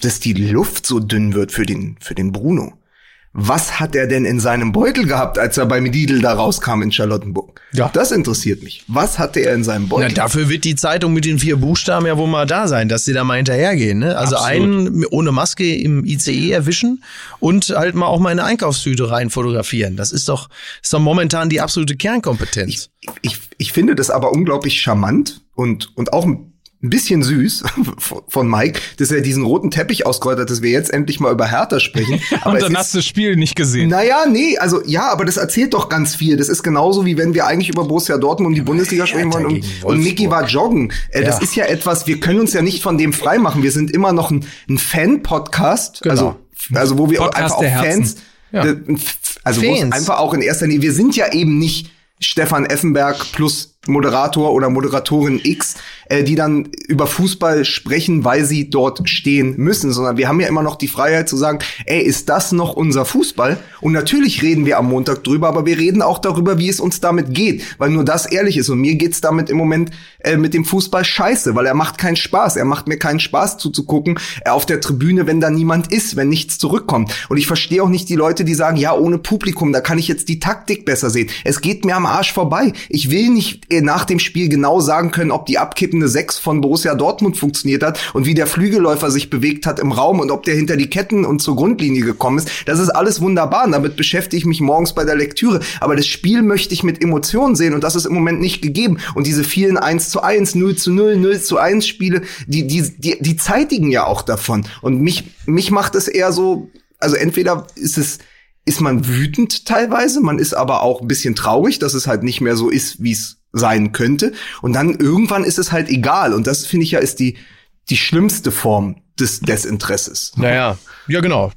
dass die Luft so dünn wird für den, für den Bruno. Was hat er denn in seinem Beutel gehabt, als er beim Lidl da rauskam in Charlottenburg? Ja. Das interessiert mich. Was hatte er in seinem Na, Beutel? dafür wird die Zeitung mit den vier Buchstaben ja wohl mal da sein, dass sie da mal hinterhergehen. Ne? Also Absolut. einen ohne Maske im ICE erwischen und halt mal auch mal in eine Einkaufstüte rein fotografieren. Das ist doch, ist doch momentan die absolute Kernkompetenz. ich, ich finde das aber unglaublich charmant und, und auch ein bisschen süß von- Mike, dass er diesen roten Teppich ausgerollt hat, dass wir jetzt endlich mal über Hertha sprechen. Aber Und dann hast du das Spiel nicht gesehen. naja, nee, also ja, aber das erzählt doch ganz viel. Das ist genauso wie wenn wir eigentlich über Borussia Dortmund und die Bundesliga sprechen wollen und, und Mickey war joggen. Äh, Das Ja. ist ja etwas, wir können uns ja nicht von dem freimachen. Wir sind immer noch ein, ein Fan-Podcast, Genau. also, also wo wir Podcast einfach auch. Fans, Ja. äh, also wo es Fans. einfach auch in erster Linie, wir sind ja eben nicht Stefan Effenberg plus Moderator oder Moderatorin X, äh, die dann über Fußball sprechen, weil sie dort stehen müssen, sondern wir haben ja immer noch die Freiheit zu sagen, ey, ist das noch unser Fußball? Und natürlich reden wir am Montag drüber, aber wir reden auch darüber, wie es uns damit geht, weil nur das ehrlich ist. Und mir geht's damit im Moment äh, mit dem Fußball scheiße, weil er macht keinen Spaß. Er macht mir keinen Spaß zuzugucken äh, auf der Tribüne, wenn da niemand ist, wenn nichts zurückkommt. Und ich verstehe auch nicht die Leute, die sagen, ja, ohne Publikum, da kann ich jetzt die Taktik besser sehen. Es geht mir am Arsch vorbei. Ich will nicht äh, nach dem Spiel genau sagen können, ob die abkippende Sechs von Borussia Dortmund funktioniert hat und wie der Flügelläufer sich bewegt hat im Raum und ob der hinter die Ketten und zur Grundlinie gekommen ist. Das ist alles wunderbar. Und damit beschäftige ich mich morgens bei der Lektüre. Aber das Spiel möchte ich mit Emotionen sehen und das ist im Moment nicht gegeben. Und diese vielen 1 zu 1, 0 zu 0, 0 zu 1 Spiele, die, die, die, die zeitigen ja auch davon. Und mich, mich macht es eher so, also entweder ist es, ist man wütend teilweise, man ist aber auch ein bisschen traurig, dass es halt nicht mehr so ist, wie es sein könnte. Und dann irgendwann ist es halt egal. Und das finde ich ja ist die, die schlimmste Form des Desinteresses. Naja, ja genau.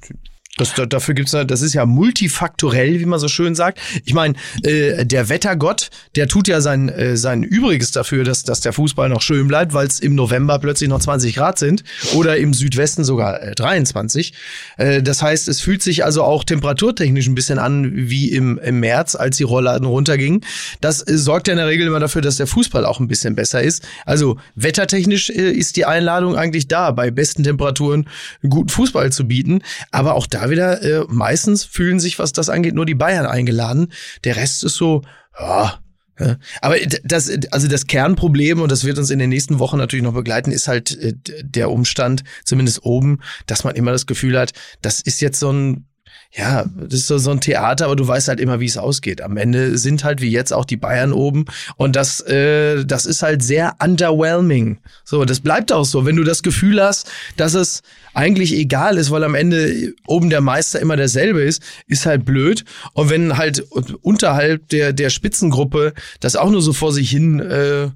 Das, da, dafür gibt's ja, das ist ja multifaktorell, wie man so schön sagt. Ich meine, äh, der Wettergott, der tut ja sein, äh, sein Übriges dafür, dass, dass der Fußball noch schön bleibt, weil es im November plötzlich noch 20 Grad sind oder im Südwesten sogar äh, 23. Äh, das heißt, es fühlt sich also auch temperaturtechnisch ein bisschen an wie im, im März, als die Rollladen runtergingen. Das äh, sorgt ja in der Regel immer dafür, dass der Fußball auch ein bisschen besser ist. Also wettertechnisch äh, ist die Einladung eigentlich da, bei besten Temperaturen guten Fußball zu bieten. Aber auch da wieder, äh, meistens fühlen sich, was das angeht, nur die Bayern eingeladen. Der Rest ist so, ja. ja. Aber das, also das Kernproblem, und das wird uns in den nächsten Wochen natürlich noch begleiten, ist halt äh, der Umstand, zumindest oben, dass man immer das Gefühl hat, das ist jetzt so ein ja, das ist so, ein Theater, aber du weißt halt immer, wie es ausgeht. Am Ende sind halt wie jetzt auch die Bayern oben und das, äh, das ist halt sehr underwhelming. So, das bleibt auch so. Wenn du das Gefühl hast, dass es eigentlich egal ist, weil am Ende oben der Meister immer derselbe ist, ist halt blöd. Und wenn halt unterhalb der, der Spitzengruppe das auch nur so vor sich hin äh,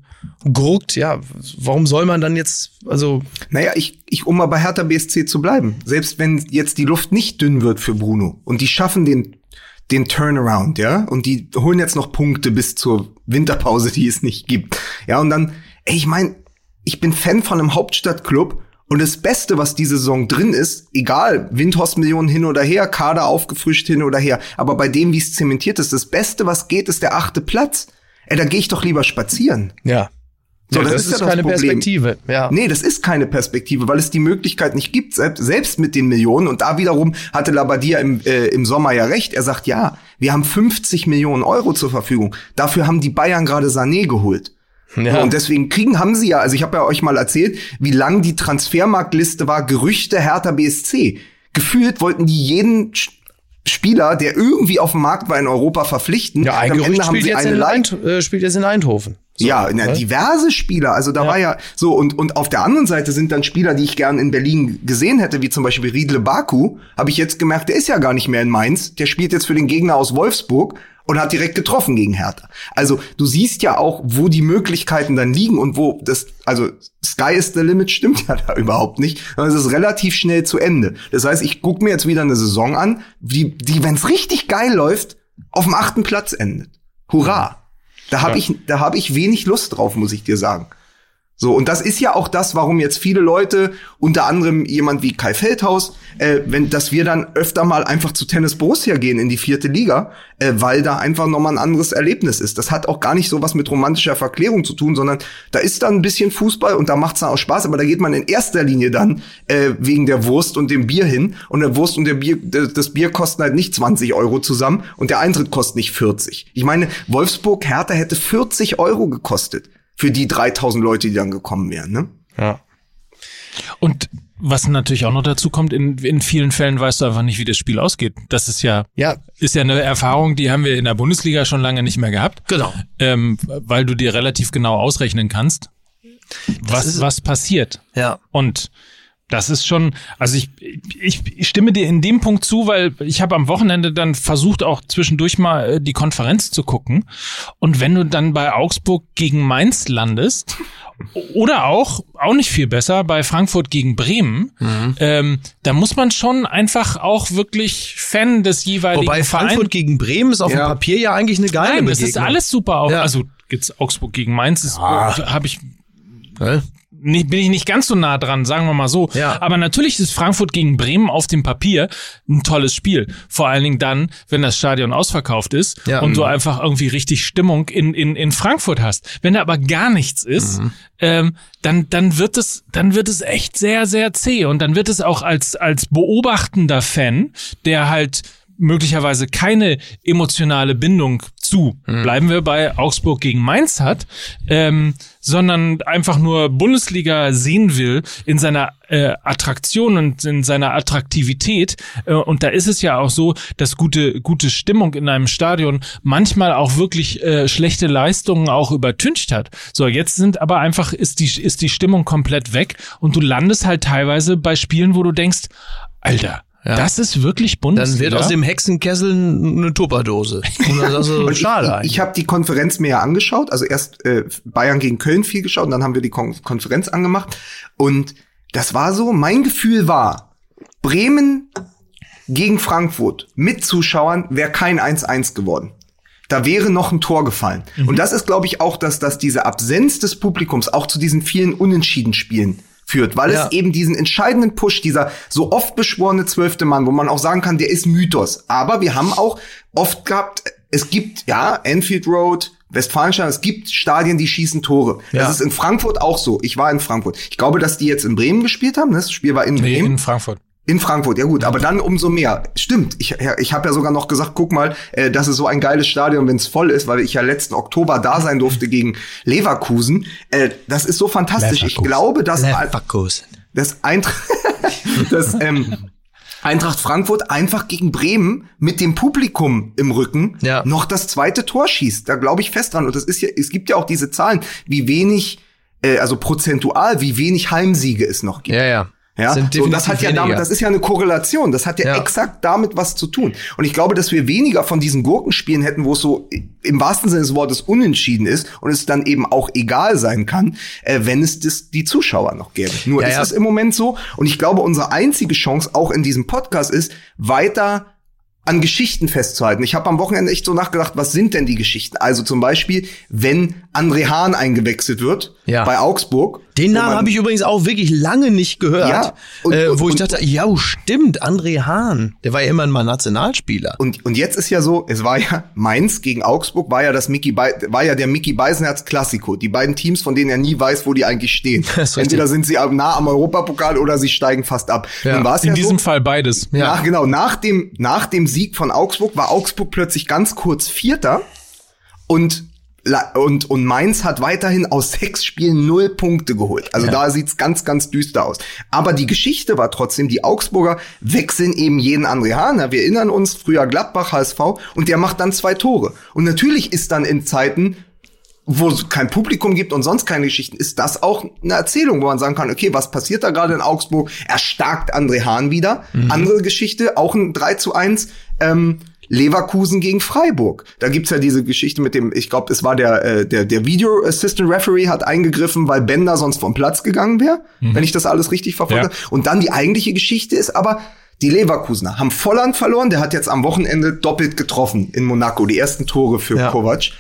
gurkt, ja, warum soll man dann jetzt, also. Naja, ich, ich, um mal bei Hertha BSC zu bleiben, selbst wenn jetzt die Luft nicht dünn wird für Bruno und die schaffen den, den Turnaround, ja, und die holen jetzt noch Punkte bis zur Winterpause, die es nicht gibt. Ja, und dann, ey, ich meine, ich bin Fan von einem Hauptstadtclub und das Beste, was diese Saison drin ist, egal, Windhorst-Millionen hin oder her, Kader aufgefrischt hin oder her, aber bei dem, wie es zementiert ist, das Beste, was geht, ist der achte Platz. Ey, da gehe ich doch lieber spazieren. Ja. So, ja, das, das, ist, ja keine Problem. Perspektive. Ja. Nee, das ist keine Perspektive, weil es die Möglichkeit nicht gibt, selbst, selbst mit den Millionen. Und da wiederum hatte Labadia im, äh, im Sommer ja recht. Er sagt, ja, wir haben 50 Millionen Euro zur Verfügung. Dafür haben die Bayern gerade Sané geholt. Ja. Und deswegen kriegen, haben sie ja, also ich habe ja euch mal erzählt, wie lang die Transfermarktliste war, Gerüchte Hertha BSC. Gefühlt wollten die jeden Spieler, der irgendwie auf dem Markt war in Europa verpflichten. Ja, ein Gerücht spielt, jetzt in Eind, äh, spielt jetzt in Eindhoven. So, ja, na, diverse Spieler. Also da ja. war ja so und und auf der anderen Seite sind dann Spieler, die ich gern in Berlin gesehen hätte, wie zum Beispiel Riedle Baku. Habe ich jetzt gemerkt, der ist ja gar nicht mehr in Mainz. Der spielt jetzt für den Gegner aus Wolfsburg und hat direkt getroffen gegen Hertha. Also du siehst ja auch, wo die Möglichkeiten dann liegen und wo das, also Sky is the limit stimmt ja da überhaupt nicht. Es ist relativ schnell zu Ende. Das heißt, ich gucke mir jetzt wieder eine Saison an, die, die wenn es richtig geil läuft, auf dem achten Platz endet. Hurra! Da habe ja. ich, da habe ich wenig Lust drauf, muss ich dir sagen. So, und das ist ja auch das, warum jetzt viele Leute, unter anderem jemand wie Kai Feldhaus, äh, wenn, dass wir dann öfter mal einfach zu Tennis Borussia gehen in die vierte Liga, äh, weil da einfach nochmal ein anderes Erlebnis ist. Das hat auch gar nicht so was mit romantischer Verklärung zu tun, sondern da ist dann ein bisschen Fußball und da macht's dann auch Spaß, aber da geht man in erster Linie dann äh, wegen der Wurst und dem Bier hin und der Wurst und der Bier, das Bier kosten halt nicht 20 Euro zusammen und der Eintritt kostet nicht 40. Ich meine, Wolfsburg Hertha hätte 40 Euro gekostet für die 3000 Leute, die dann gekommen wären. Ne? Ja. Und was natürlich auch noch dazu kommt, in, in vielen Fällen weißt du einfach nicht, wie das Spiel ausgeht. Das ist ja, ja. ist ja eine Erfahrung, die haben wir in der Bundesliga schon lange nicht mehr gehabt. Genau. Ähm, weil du dir relativ genau ausrechnen kannst, was, ist, was passiert. Ja. Und das ist schon, also ich, ich, ich stimme dir in dem Punkt zu, weil ich habe am Wochenende dann versucht, auch zwischendurch mal äh, die Konferenz zu gucken. Und wenn du dann bei Augsburg gegen Mainz landest, oder auch, auch nicht viel besser, bei Frankfurt gegen Bremen, mhm. ähm, da muss man schon einfach auch wirklich Fan des jeweiligen Wobei Frankfurt Verein gegen Bremen ist auf ja. dem Papier ja eigentlich eine geile Nein, das ist alles super. Auch, ja. Also jetzt Augsburg gegen Mainz ist, ja. habe ich nicht, bin ich nicht ganz so nah dran, sagen wir mal so. Ja. Aber natürlich ist Frankfurt gegen Bremen auf dem Papier ein tolles Spiel. Vor allen Dingen dann, wenn das Stadion ausverkauft ist ja. und du mhm. einfach irgendwie richtig Stimmung in, in, in Frankfurt hast. Wenn da aber gar nichts ist, mhm. ähm, dann, dann wird es, dann wird es echt sehr, sehr zäh. Und dann wird es auch als, als beobachtender Fan, der halt möglicherweise keine emotionale Bindung zu, hm. bleiben wir bei Augsburg gegen Mainz hat, ähm, sondern einfach nur Bundesliga sehen will in seiner äh, Attraktion und in seiner Attraktivität. Äh, und da ist es ja auch so, dass gute, gute Stimmung in einem Stadion manchmal auch wirklich äh, schlechte Leistungen auch übertüncht hat. So, jetzt sind aber einfach, ist die, ist die Stimmung komplett weg und du landest halt teilweise bei Spielen, wo du denkst, Alter, ja. Das ist wirklich Bundesliga. Dann wird aus dem Hexenkessel eine Tupperdose. Und das ist also schade. Ich, ich habe die Konferenz mir ja angeschaut. Also erst äh, Bayern gegen Köln viel geschaut und dann haben wir die Kon Konferenz angemacht. Und das war so, mein Gefühl war, Bremen gegen Frankfurt mit Zuschauern wäre kein 1-1 geworden. Da wäre noch ein Tor gefallen. Und das ist, glaube ich, auch, dass, dass diese Absenz des Publikums auch zu diesen vielen Unentschieden-Spielen führt, weil Ja. es eben diesen entscheidenden Push, dieser so oft beschworene zwölfte Mann, wo man auch sagen kann, der ist Mythos. Aber wir haben auch oft gehabt, es gibt, ja, Enfield Road, Westfalenstein, es gibt Stadien, die schießen Tore. Ja. Das ist in Frankfurt auch so. Ich war in Frankfurt. Ich glaube, dass die jetzt in Bremen gespielt haben. ne? Das Spiel war in Nee, Bremen. in Frankfurt. In Frankfurt, ja gut, aber dann umso mehr. Stimmt, ich, ich habe ja sogar noch gesagt, guck mal, äh, das ist so ein geiles Stadion, wenn es voll ist, weil ich ja letzten Oktober da sein durfte gegen Leverkusen. Äh, das ist so fantastisch. Ich Leverkusen. glaube, dass Leverkusen. das Eintracht, das, ähm, Eintracht Frankfurt einfach gegen Bremen mit dem Publikum im Rücken Ja. noch das zweite Tor schießt. Da glaube ich fest dran. Und das ist ja, es gibt ja auch diese Zahlen, wie wenig, äh, also prozentual, wie wenig Heimsiege es noch gibt. Ja, ja. Ja, so, das hat ja definitiv damit, weniger. das ist ja eine Korrelation. Das hat ja, Ja. exakt damit was zu tun. Und ich glaube, dass wir weniger von diesen Gurkenspielen hätten, wo es so im wahrsten Sinne des Wortes unentschieden ist und es dann eben auch egal sein kann, äh, wenn es das, die Zuschauer noch gäbe. Nur Ja, ist ja. es im Moment so. Und ich glaube, unsere einzige Chance auch in diesem Podcast ist, weiter an Geschichten festzuhalten. Ich habe am Wochenende echt so nachgedacht, was sind denn die Geschichten? Also zum Beispiel, wenn André Hahn eingewechselt wird Ja. bei Augsburg. Den wo Namen habe ich übrigens auch wirklich lange nicht gehört. Ja, und- äh, wo und- ich dachte, ja, stimmt, André Hahn. Der war ja immer mal Nationalspieler. Und, und jetzt ist ja so, es war ja Mainz gegen Augsburg, war ja das Mickey Be war ja der Mickey Beisenherz Klassiko. Die beiden Teams, von denen er nie weiß, wo die eigentlich stehen. Entweder sind sie nah am Europapokal oder sie steigen fast ab. Ja. In ja diesem so, Fall beides. Ja. nach, genau, nach dem, nach dem Sieg von Augsburg war Augsburg plötzlich ganz kurz Vierter und und, und Mainz hat weiterhin aus sechs Spielen null Punkte geholt. Also da sieht's ganz, ganz düster aus. Aber die Geschichte war trotzdem, die Augsburger wechseln eben jeden André Hahn. Wir erinnern uns, früher Gladbach, HSV, und der macht dann zwei Tore. Und natürlich ist dann in Zeiten, wo es kein Publikum gibt und sonst keine Geschichten, ist das auch eine Erzählung, wo man sagen kann, okay, was passiert da gerade in Augsburg? Er starkt André Hahn wieder. Andere Geschichte, auch ein 3 zu 1, ähm, Leverkusen gegen Freiburg. Da gibt's ja diese Geschichte mit dem, ich glaube, es war der, äh, der, der Video Assistant Referee hat eingegriffen, weil Bender sonst vom Platz gegangen wäre, wenn ich das alles richtig verfolgt Ja. Und dann die eigentliche Geschichte ist aber, die Leverkusener haben Volland verloren, der hat jetzt am Wochenende doppelt getroffen in Monaco, die ersten Tore für Ja. Kovac.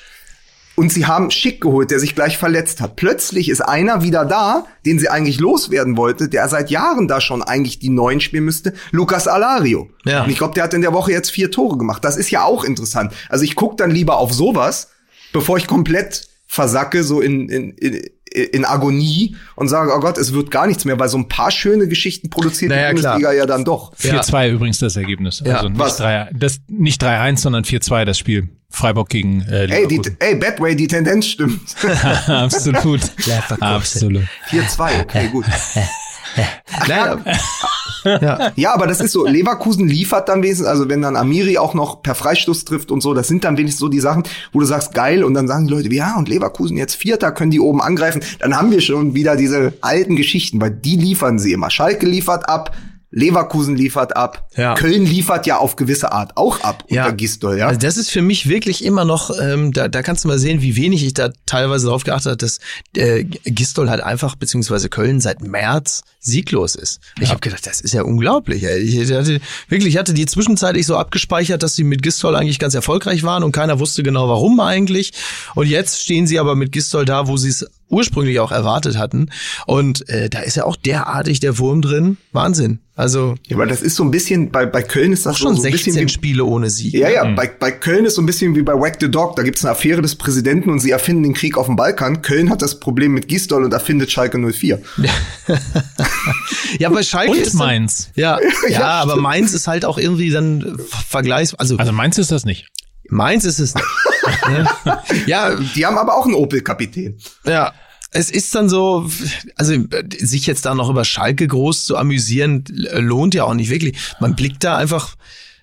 Und sie haben Schick geholt, der sich gleich verletzt hat. Plötzlich ist einer wieder da, den sie eigentlich loswerden wollte, der seit Jahren da schon eigentlich die Neuen spielen müsste, Lucas Alario. Ja. Und ich glaube, der hat in der Woche jetzt vier Tore gemacht. Das ist ja auch interessant. Also ich gucke dann lieber auf sowas, bevor ich komplett versacke, so in, in, in, in Agonie und sage, oh Gott, es wird gar nichts mehr, weil so ein paar schöne Geschichten produziert Naja, die klar. Bundesliga ja dann doch. Ja. 4-2 übrigens das Ergebnis. Ja. Also? 3, das, nicht 3-1, sondern 4-2 das Spiel. Freiburg gegen äh, Ey, die, Leverkusen. ey, Badway, die Tendenz stimmt. Absolut. Absolut. 4-2, okay, gut. Naja, ja. Ja, aber das ist so, Leverkusen liefert dann wenigstens, also wenn dann Amiri auch noch per Freistoß trifft und so, das sind dann wenigstens so die Sachen, wo du sagst, geil, und dann sagen die Leute, ja, und Leverkusen jetzt Vierter, können die oben angreifen, dann haben wir schon wieder diese alten Geschichten, weil die liefern sie immer. Schalke liefert ab, Leverkusen liefert ab, Ja. Köln liefert ja auf gewisse Art auch ab Ja. unter Gistol, ja. Also das ist für mich wirklich immer noch, ähm, da, da kannst du mal sehen, wie wenig ich da teilweise drauf geachtet habe, dass äh, Gistol halt einfach, beziehungsweise Köln seit März sieglos ist. Ich habe gedacht, das ist ja unglaublich. Ey. Ich hatte, wirklich, ich hatte die zwischenzeitlich so abgespeichert, dass sie mit Gistol eigentlich ganz erfolgreich waren und keiner wusste genau warum eigentlich. Und jetzt stehen sie aber mit Gistol da, wo sie es ursprünglich auch erwartet hatten. Und äh, da ist ja auch derartig der Wurm drin. Wahnsinn. Also ja, aber das ist so ein bisschen, bei, bei Köln ist das auch schon so, so ein bisschen 16 wie, Spiele ohne Sieg. Ja, ja, bei, bei Köln ist so ein bisschen wie bei Wack the Dog. Da gibt's eine Affäre des Präsidenten und sie erfinden den Krieg auf dem Balkan. Köln hat das Problem mit Gisdol und erfindet Schalke 04. Ja, bei Schalke Und ist dann- Mainz. Ja, ja, Ja, aber. Mainz ist halt auch irgendwie dann äh, vergleichs, also, Also Mainz ist das nicht. Mainz ist es nicht. Ja, Die haben aber auch einen Opel-Kapitän. ja. Es ist dann so, also sich jetzt da noch über Schalke groß zu amüsieren, äh, lohnt ja auch nicht wirklich. Man blickt da einfach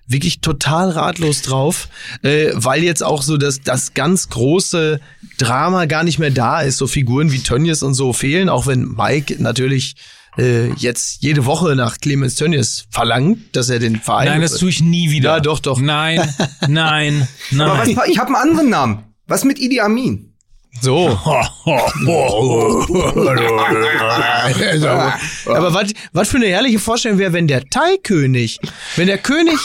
wirklich total ratlos drauf, äh, weil jetzt auch so das, das ganz große Drama gar nicht mehr da ist. So Figuren wie Tönnies und so fehlen, auch wenn Mike natürlich äh, jetzt jede Woche nach Clemens Tönnies verlangt, dass er den Verein Nein, das tue ich nie wieder. Ja, doch, doch. Nein, nein, Aber nein. was, ich habe einen anderen Namen. Was mit Idi Amin? So. Aber was, was für eine herrliche Vorstellung wäre, wenn der Thai-König, wenn der König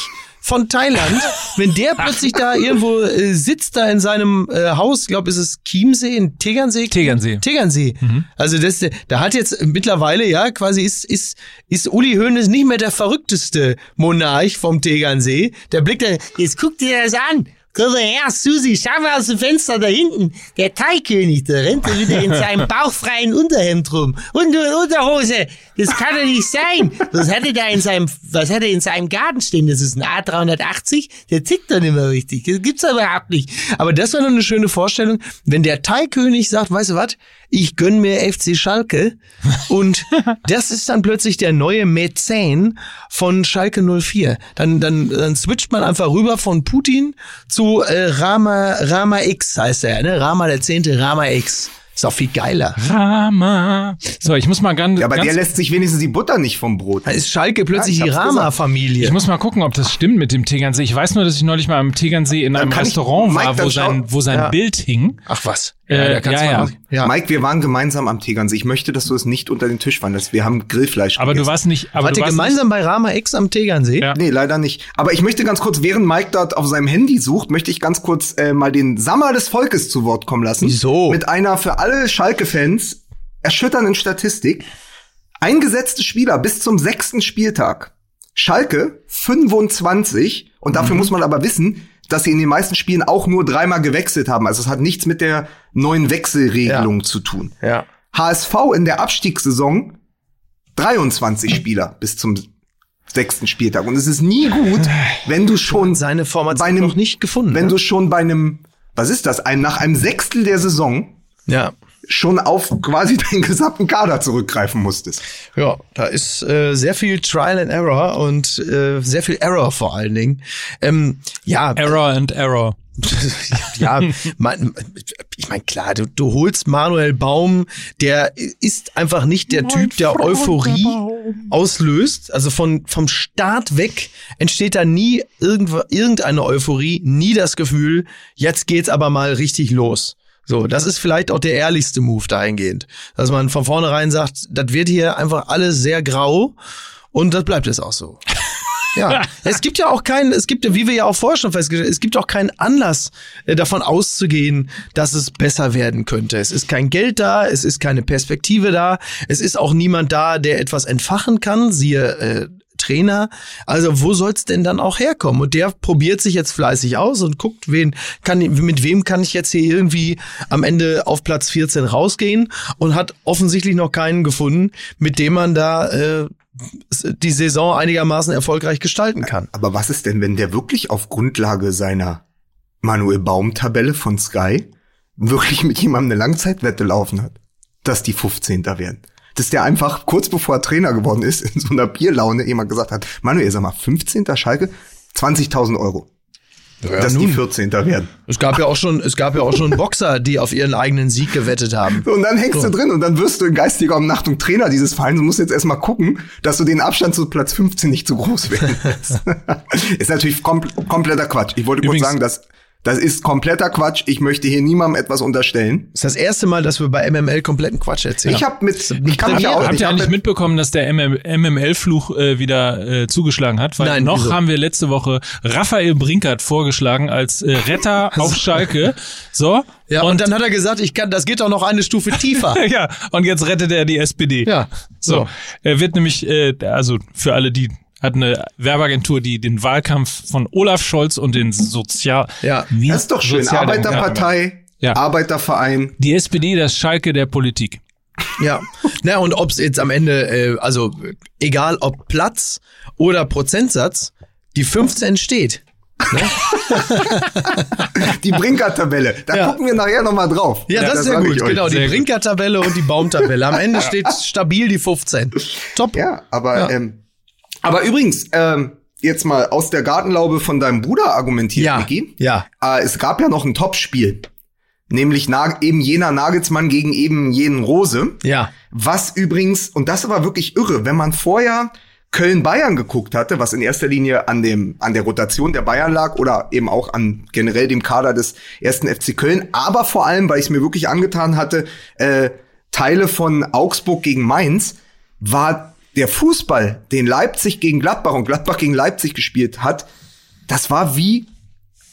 von Thailand, wenn der plötzlich da irgendwo äh, sitzt, da in seinem äh, Haus, ich glaube, ist es Chiemsee, in Tegernsee? Tegernsee. Tegernsee. Also das, da hat jetzt mittlerweile, ja, quasi ist, ist, ist Uli Hoeneß nicht mehr der verrückteste Monarch vom Tegernsee. Der blickt da, Jetzt guck dir das an. Komm mal her, Susi, schau mal aus dem Fenster da hinten. Der Thai-König, der rennt da wieder in seinem bauchfreien Unterhemd rum. Und in Unterhose. Das kann doch nicht sein. Was hat er da in seinem, was hat er in seinem Garten stehen? Das ist ein A380. Der tickt doch nicht mehr richtig. Das gibt's doch überhaupt nicht. Aber das wäre doch eine schöne Vorstellung, wenn der Thai-König sagt, weißt du was, ich gönn mir FC Schalke und das ist dann plötzlich der neue Mäzen von Schalke 04. Dann, dann, dann switcht man einfach rüber von Putin zu äh, Rama, Rama X heißt er, ne? Rama der Zehnte, Rama X. Ist auch viel geiler. Rama. So, ich muss mal ganz, Ja, aber ganz der lässt sich wenigstens die Butter nicht vom Brot. Da ist Schalke plötzlich Ja, die Rama-Familie. Ich muss mal gucken, ob das stimmt mit dem Tegernsee. Ich weiß nur, dass ich neulich mal am Tegernsee in einem ich- Restaurant Mike, war, wo sein, wo sein Ja. Bild hing. Ach was. Äh, da kannst ja, du ja. ja. Mike, wir waren gemeinsam am Tegernsee. Ich möchte, dass du es nicht unter den Tisch wanderst. Wir haben Grillfleisch Aber du gegessen. warst nicht, aber Wart du ihr warst gemeinsam bei Rama X am Tegernsee? Ja. Nee, leider nicht. Aber ich möchte ganz kurz, während Mike dort auf seinem Handy sucht, möchte ich ganz kurz äh, mal den Sammer des Volkes zu Wort kommen lassen. Wieso? Mit einer für alle Schalke-Fans erschütternden Statistik. Eingesetzte Spieler bis zum sechsten Spieltag. Schalke 25. Und dafür Mhm. muss man aber wissen, dass sie in den meisten Spielen auch nur dreimal gewechselt haben. Also es hat nichts mit der neuen Wechselregelung zu tun. Ja. HSV in der Abstiegssaison 23 Spieler bis zum sechsten Spieltag. Und es ist nie gut, wenn du schon Seine Formation bei einem- noch nicht gefunden. wenn ne? du schon bei einem, was ist das, ein, nach einem Sechstel der Saison ja. Schon auf quasi deinen gesamten Kader zurückgreifen musstest. Ja, da ist äh, sehr viel Trial and Error und äh, sehr viel Error vor allen Dingen. Ähm, ja, Error and Error. ja, man, ich meine, klar, du, du holst Manuel Baum, der ist einfach nicht der Typ, der Euphorie auslöst. Also von, vom Start weg entsteht da nie irgendwo, irgendeine Euphorie, nie das Gefühl, jetzt geht's aber mal richtig los. So, das ist vielleicht auch der ehrlichste Move dahingehend. Dass man von vornherein sagt, das wird hier einfach alles sehr grau und das bleibt es auch so. Ja, es gibt ja auch keinen, es gibt ja, wie wir ja auch vorher schon festgestellt haben, es gibt auch keinen Anlass äh, davon auszugehen, dass es besser werden könnte. Es ist kein Geld da, es ist keine Perspektive da, es ist auch niemand da, der etwas entfachen kann, siehe äh, Trainer. Also wo soll's denn dann auch herkommen? Und der probiert sich jetzt fleißig aus und guckt, wen kann, mit wem kann ich jetzt hier irgendwie am Ende auf Platz 14 rausgehen und hat offensichtlich noch keinen gefunden, mit dem man da äh, die Saison einigermaßen erfolgreich gestalten kann. Aber was ist denn, wenn der wirklich auf Grundlage seiner Manuel Baum-Tabelle von Sky wirklich mit jemandem eine Langzeitwette laufen hat, dass die 15. werden? Dass der einfach kurz bevor er Trainer geworden ist, in so einer Bierlaune jemand gesagt hat, Manuel, sag mal, 15. Schalke, 20.000 Euro. dass die 14. werden. Es gab ja auch schon, es gab ja auch schon Boxer, die auf ihren eigenen Sieg gewettet haben. Und dann hängst du drin und dann wirst du in geistiger Umnachtung Trainer dieses Vereins und musst jetzt erstmal gucken, dass du den Abstand zu Platz 15 nicht zu groß werden lässt. ist natürlich kom kompletter Quatsch. Ich wollte Übrigens- kurz sagen, dass das ist kompletter Quatsch. Ich möchte hier niemandem etwas unterstellen. Das ist das erste Mal, dass wir bei MML kompletten Quatsch erzählen. Ich habe mit, ich kann mich ja auch, Habt ihr eigentlich mit, mitbekommen, dass der MML-Fluch äh, wieder äh, zugeschlagen hat? Weil Nein, noch wieso? haben wir letzte Woche Raphael Brinkert vorgeschlagen als äh, Retter auf Schalke. So. ja, und, dann hat er gesagt, ich kann, das geht auch noch eine Stufe tiefer. ja, und jetzt rettet er die SPD. Ja, So. so. Er wird nämlich, äh, also für alle, die hat eine Werbeagentur, die den Wahlkampf von Olaf Scholz und den Sozial... Ja. Wie- das ist doch schön. Arbeiterpartei, Ja. Arbeiterverein. Die SPD, das Schalke der Politik. Ja. Na, und ob's jetzt am Ende, äh, also egal ob Platz oder Prozentsatz, die 15 steht. Die Brinker-Tabelle. Da Ja. gucken wir nachher noch mal drauf. Ja, das, ist sehr sag ich gut. Genau, die. Brinker-Tabelle und die Baumtabelle. Am Ende steht stabil die 15. Top. Ja, aber Ja. Ähm, aber übrigens ähm, jetzt mal aus der Gartenlaube von deinem Bruder argumentiert, Ja, Vicky. ja. Äh, es gab ja noch ein Topspiel, nämlich Nag eben jener Nagelsmann gegen eben jenen Rose. Ja. Was übrigens und das war wirklich irre, wenn man vorher Köln-Bayern geguckt hatte, was in erster Linie an dem an der Rotation der Bayern lag oder eben auch an generell dem Kader des ersten FC Köln, aber vor allem, weil ich es mir wirklich angetan hatte, äh, Teile von Augsburg gegen Mainz, war der Fußball, den Leipzig gegen Gladbach und Gladbach gegen Leipzig gespielt hat, das war wie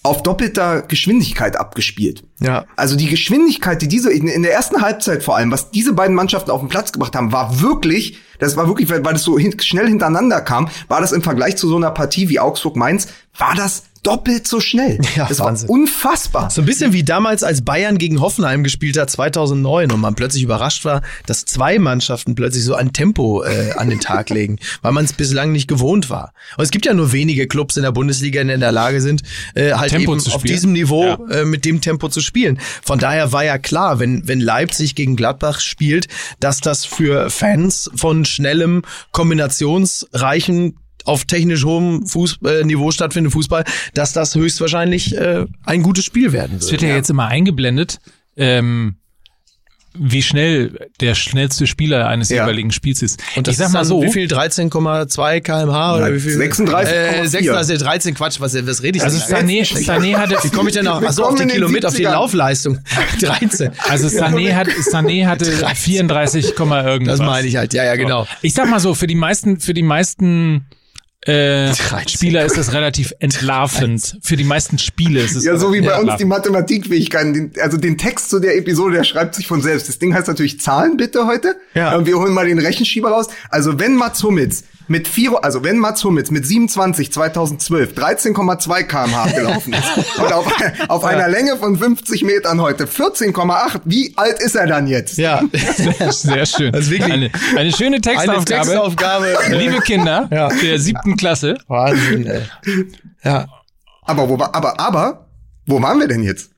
auf doppelter Geschwindigkeit abgespielt. Ja. Also die Geschwindigkeit, die diese in, in der ersten Halbzeit vor allem, was diese beiden Mannschaften auf den Platz gebracht haben, war wirklich, das war wirklich, weil, weil das so hin, schnell hintereinander kam, war das im Vergleich zu so einer Partie wie Augsburg-Mainz, war das doppelt so schnell. Ja, das Wahnsinn. war unfassbar. So ein bisschen wie damals, als Bayern gegen Hoffenheim gespielt hat, 2009, und man plötzlich überrascht war, dass zwei Mannschaften plötzlich so ein Tempo äh, an den Tag legen, weil man es bislang nicht gewohnt war. Und es gibt ja nur wenige Clubs in der Bundesliga, die in der Lage sind, äh, halt Tempo eben zu auf diesem Niveau Ja. äh, mit dem Tempo zu spielen. Von daher war ja klar, wenn, wenn Leipzig gegen Gladbach spielt, dass das für Fans von schnellem, kombinationsreichen auf technisch hohem Fuß, äh, Niveau stattfindendem Fußball, dass das höchstwahrscheinlich äh, ein gutes Spiel werden Es wird. wird ja, jetzt immer eingeblendet, ähm, wie schnell der schnellste Spieler eines Ja. jeweiligen Spiels ist. Und das ich sag ist mal dann so, Wie viel? 13,2 kmh oder wie viel? 36,4. Äh, 36, 13, Quatsch, was, was rede ich also denn? Sané, Sané hatte, Wie komme ich denn noch? Wir Achso, auf die Kilometer, auf die 70ern. Laufleistung. 13. also Sané, hat, Sané hatte 34, Komma irgendwas. Das meine ich halt. Ja, ja, genau. Ich sag mal so, für die meisten, für die meisten äh, 13. Spieler ist das relativ entlarvend. Für die meisten Spiele ist es Ja, so wie bei uns die Mathematikfähigkeiten. Den, also den Text zu der Episode, der schreibt sich von selbst. Das Ding heißt natürlich Zahlen bitte heute. Ja. Und wir holen mal den Rechenschieber raus. Also wenn Mats Hummels mit vier, also wenn Mats Hummels mit 27 2012 13,2 kmh gelaufen ist und auf, auf einer Länge von 50 Metern heute 14,8, wie alt ist er dann jetzt? Ja. Sehr, sehr schön. Das ist wirklich eine, eine schöne Eine Textaufgabe. Textaufgabe. äh, Liebe Kinder Ja. der siebten Klasse. Wahnsinn, ey. Ja. Aber wo war, aber, aber, wo waren wir denn jetzt?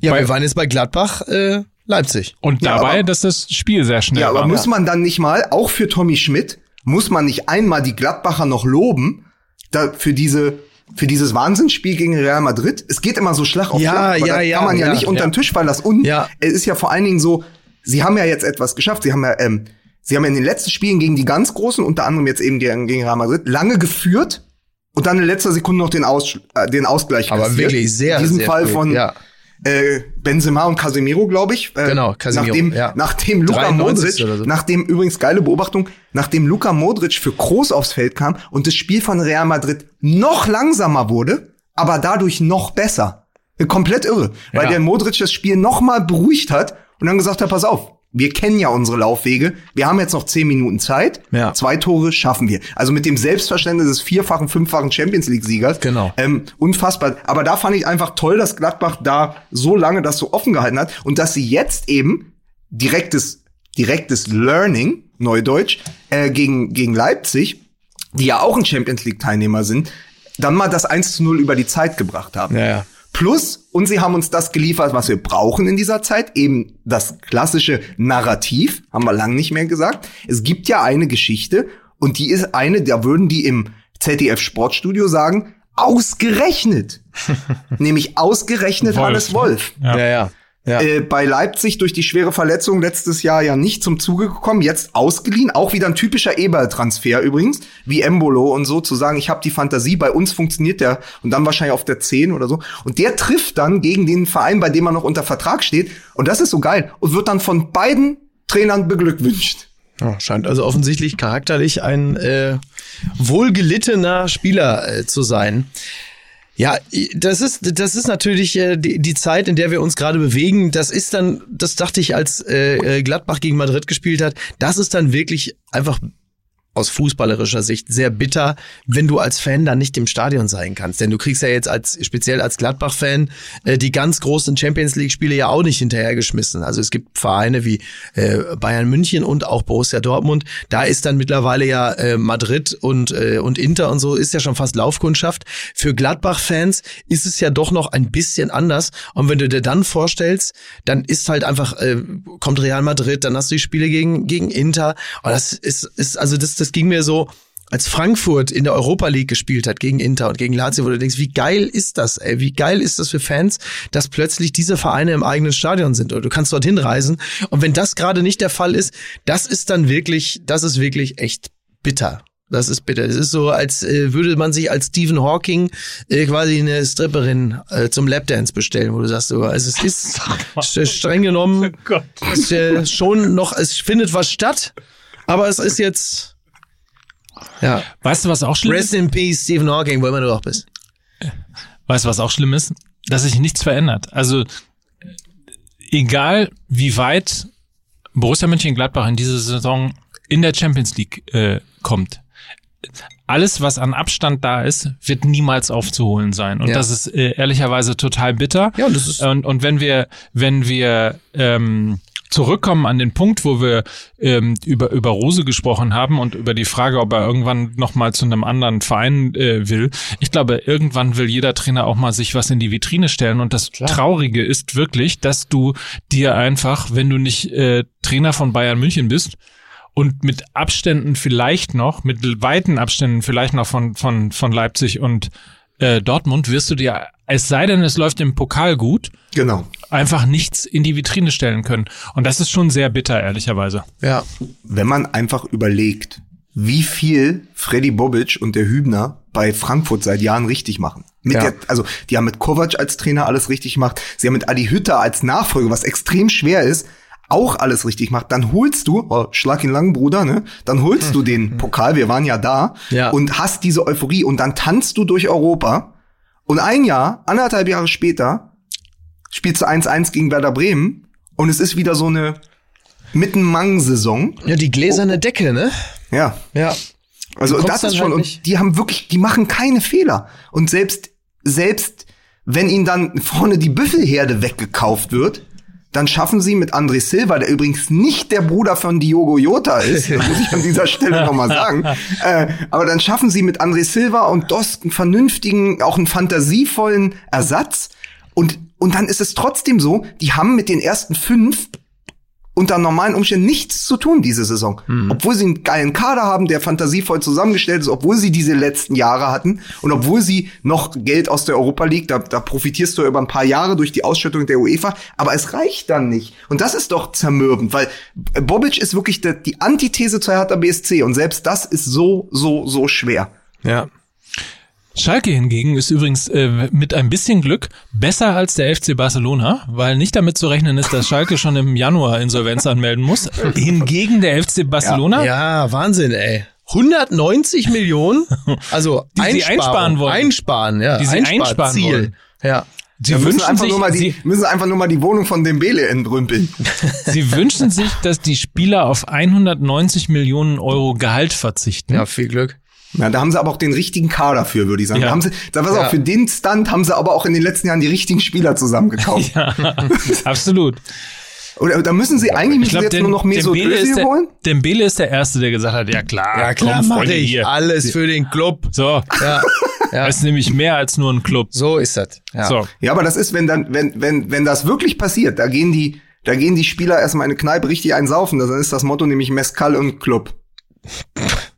Ja, Bei- wir waren jetzt bei Gladbach, äh, Leipzig. Und Ja, dabei, aber- dass das Spiel sehr schnell Ja, aber war. muss man dann nicht mal, auch für Tommy Schmidt, muss man nicht einmal die Gladbacher noch loben, da, für diese, für dieses Wahnsinnsspiel gegen Real Madrid? Es geht immer so Schlag auf Ja, Schlag, ja, ja, kann man ja, ja, nicht unter den ja. Tisch fallen lassen. Und Ja. es ist ja vor allen Dingen so, sie haben ja jetzt etwas geschafft. Sie haben ja, ähm, sie haben ja in den letzten Spielen gegen die ganz Großen, unter anderem jetzt eben gegen, gegen Real Madrid, lange geführt und dann in letzter Sekunde noch den, Aus, äh, den Ausgleich Aber kassiert. wirklich sehr, In diesem sehr Fall früh, von ja. Äh, Benzema und Casemiro, glaube ich. Äh, Genau, Casemiro, Nachdem, ja. nachdem Luka 93 Modric, so. nachdem übrigens geile Beobachtung, nachdem Luka Modric für Groß aufs Feld kam und das Spiel von Real Madrid noch langsamer wurde, aber dadurch noch besser. Komplett irre, weil Ja. der Modric das Spiel noch mal beruhigt hat und dann gesagt hat, pass auf, wir kennen ja unsere Laufwege, wir haben jetzt noch zehn Minuten Zeit, Ja. zwei Tore schaffen wir. Also mit dem Selbstverständnis des vierfachen, fünffachen Champions League Siegers. Genau. Ähm, unfassbar. Aber da fand ich einfach toll, dass Gladbach da so lange das so offen gehalten hat und dass sie jetzt eben direktes, direktes Learning, Neudeutsch, äh, gegen, gegen Leipzig, die ja auch ein Champions League Teilnehmer sind, dann mal das 1 zu 0 über die Zeit gebracht haben. Ja, ja. Plus, und sie haben uns das geliefert, was wir brauchen in dieser Zeit, eben das klassische Narrativ, haben wir lang nicht mehr gesagt. Es gibt ja eine Geschichte, und die ist eine, da würden die im ZDF Sportstudio sagen, ausgerechnet. Nämlich ausgerechnet Wolf, Hannes ne? Wolf. Ja. Ja, ja. Ja. Äh, bei Leipzig durch die schwere Verletzung letztes Jahr ja nicht zum Zuge gekommen, jetzt ausgeliehen. Auch wieder ein typischer Eberl-Transfer übrigens, wie Embolo und so, zu sagen, ich habe die Fantasie, bei uns funktioniert der und dann wahrscheinlich auf der 10 oder so. Und der trifft dann gegen den Verein, bei dem er noch unter Vertrag steht. Und das ist so geil. Und wird dann von beiden Trainern beglückwünscht. Ja, scheint also offensichtlich charakterlich ein äh, wohlgelittener Spieler äh, zu sein. Ja, das ist das ist natürlich äh, die, die Zeit, in der wir uns gerade bewegen. Das ist dann, das dachte ich, als äh, äh, Gladbach gegen Madrid gespielt hat, das ist dann wirklich einfach aus fußballerischer Sicht sehr bitter, wenn du als Fan dann nicht im Stadion sein kannst. Denn du kriegst ja jetzt als speziell als Gladbach-Fan äh, die ganz großen Champions League-Spiele ja auch nicht hinterhergeschmissen. Also es gibt Vereine wie äh, Bayern München und auch Borussia Dortmund. Da ist dann mittlerweile ja äh, Madrid und äh, und Inter und so ist ja schon fast Laufkundschaft. Für Gladbach-Fans ist es ja doch noch ein bisschen anders. Und wenn du dir dann vorstellst, dann ist halt einfach äh, kommt Real Madrid, dann hast du die Spiele gegen gegen Inter. Und das ist ist also das das ging mir so als Frankfurt in der Europa League gespielt hat gegen Inter und gegen Lazio, wo du denkst, wie geil ist das, ey? Wie geil ist das für Fans, dass plötzlich diese Vereine im eigenen Stadion sind und du kannst dorthin reisen. Und wenn das gerade nicht der Fall ist, das ist dann wirklich, das ist wirklich echt bitter. Das ist bitter. Das ist so, als äh, würde man sich als Stephen Hawking äh, quasi eine Stripperin äh, zum Lapdance bestellen, wo du sagst, so, also es ist st- streng genommen Oh schon noch, es findet was statt, aber es ist jetzt, ja, Weißt du, was auch schlimm rest ist? in peace, Stephen Hawking, wo immer du auch bist. Weißt du, was auch schlimm ist? Dass sich nichts verändert. Also, egal wie weit Borussia Mönchengladbach in diese Saison in der Champions League äh, kommt, alles, was an Abstand da ist, wird niemals aufzuholen sein. Und Ja. das ist äh, ehrlicherweise total bitter. Ja, und das ist- und, und wenn wir, wenn wir ähm, zurückkommen an den Punkt, wo wir ähm, über über Rose gesprochen haben und über die Frage, ob er irgendwann noch mal zu einem anderen Verein äh, will. Ich glaube, irgendwann will jeder Trainer auch mal sich was in die Vitrine stellen. Und das Traurige ist wirklich, dass du dir einfach, wenn du nicht äh, Trainer von Bayern München bist, und mit Abständen vielleicht noch, mit weiten Abständen vielleicht noch von, von, von Leipzig und äh, Dortmund, wirst du dir, es sei denn, es läuft im Pokal gut, Genau. einfach nichts in die Vitrine stellen können. Und das ist schon sehr bitter, ehrlicherweise. Ja, Wenn man einfach überlegt, wie viel Freddy Bobic und der Hübner bei Frankfurt seit Jahren richtig machen. Mit Ja. der, also die haben mit Kovac als Trainer alles richtig gemacht. Sie haben mit Adi Hütter als Nachfolger, was extrem schwer ist, auch alles richtig gemacht. Dann holst du, oh, schlag ihn lang, Bruder, ne? Dann holst du den Pokal, wir waren ja da, Ja. und hast diese Euphorie und dann tanzt du durch Europa. Und ein Jahr, anderthalb Jahre später, spielst du 1-1 gegen Werder Bremen und es ist wieder so eine Mitten-Mang-Saison. ja, die gläserne Decke, ne? Ja. Ja. Also das ist schon, halt und die haben wirklich, die machen keine Fehler. Und selbst, selbst wenn ihnen dann vorne die Büffelherde weggekauft wird, dann schaffen sie mit André Silva, der übrigens nicht der Bruder von Diogo Jota ist, das muss ich an dieser Stelle nochmal sagen, äh, aber dann schaffen sie mit André Silva und Dost einen vernünftigen, auch einen fantasievollen Ersatz. Und, und dann ist es trotzdem so, die haben mit den ersten fünf unter normalen Umständen nichts zu tun diese Saison. Obwohl sie einen geilen Kader haben, der fantasievoll zusammengestellt ist, obwohl sie diese letzten Jahre hatten und obwohl sie noch Geld aus der Europa League, da, da profitierst du über ein paar Jahre durch die Ausschüttung der UEFA, aber es reicht dann nicht. Und das ist doch zermürbend, weil Bobic ist wirklich die, Antithese zur Hertha BSC und selbst das ist so, so, so schwer. Ja. Schalke hingegen ist übrigens äh, mit ein bisschen Glück besser als der FC Barcelona, weil nicht damit zu rechnen ist, dass Schalke schon im Januar Insolvenz anmelden muss. Hingegen der FC Barcelona, Ja, Wahnsinn, ey. 190 Millionen, also Die sie Einsparung, einsparen wollen. Einsparen, ja. Die sie einsparen Einsparziel. wollen. Ja. sie, Wir müssen wünschen einfach, sich, nur mal die, sie, müssen einfach nur mal die Wohnung von Dembele entrümpeln. sie wünschen sich, dass die Spieler auf 190 Millionen Euro Gehalt verzichten. Ja, viel Glück. Ja, da haben sie aber auch den richtigen Kader für, würde ich sagen. Ja. Da haben sie, da was Ja. auch für den Stunt haben sie aber auch in den letzten Jahren die richtigen Spieler zusammengekauft. Ja, absolut. Oder da müssen sie eigentlich müssen glaube, jetzt nur noch der- holen. Dembele ist der Erste, der gesagt hat, ja klar, Ja, klar, komm, mach Freunde, ich. hier. Alles für den Club. So, Ja. ja. das ist nämlich mehr als nur ein Club. So ist das. Ja. So, Ja, aber das ist, wenn dann, wenn, wenn, wenn das wirklich passiert, da gehen die, da gehen die Spieler erstmal in eine Kneipe richtig einsaufen. Dann ist das Motto nämlich Mescal und Club.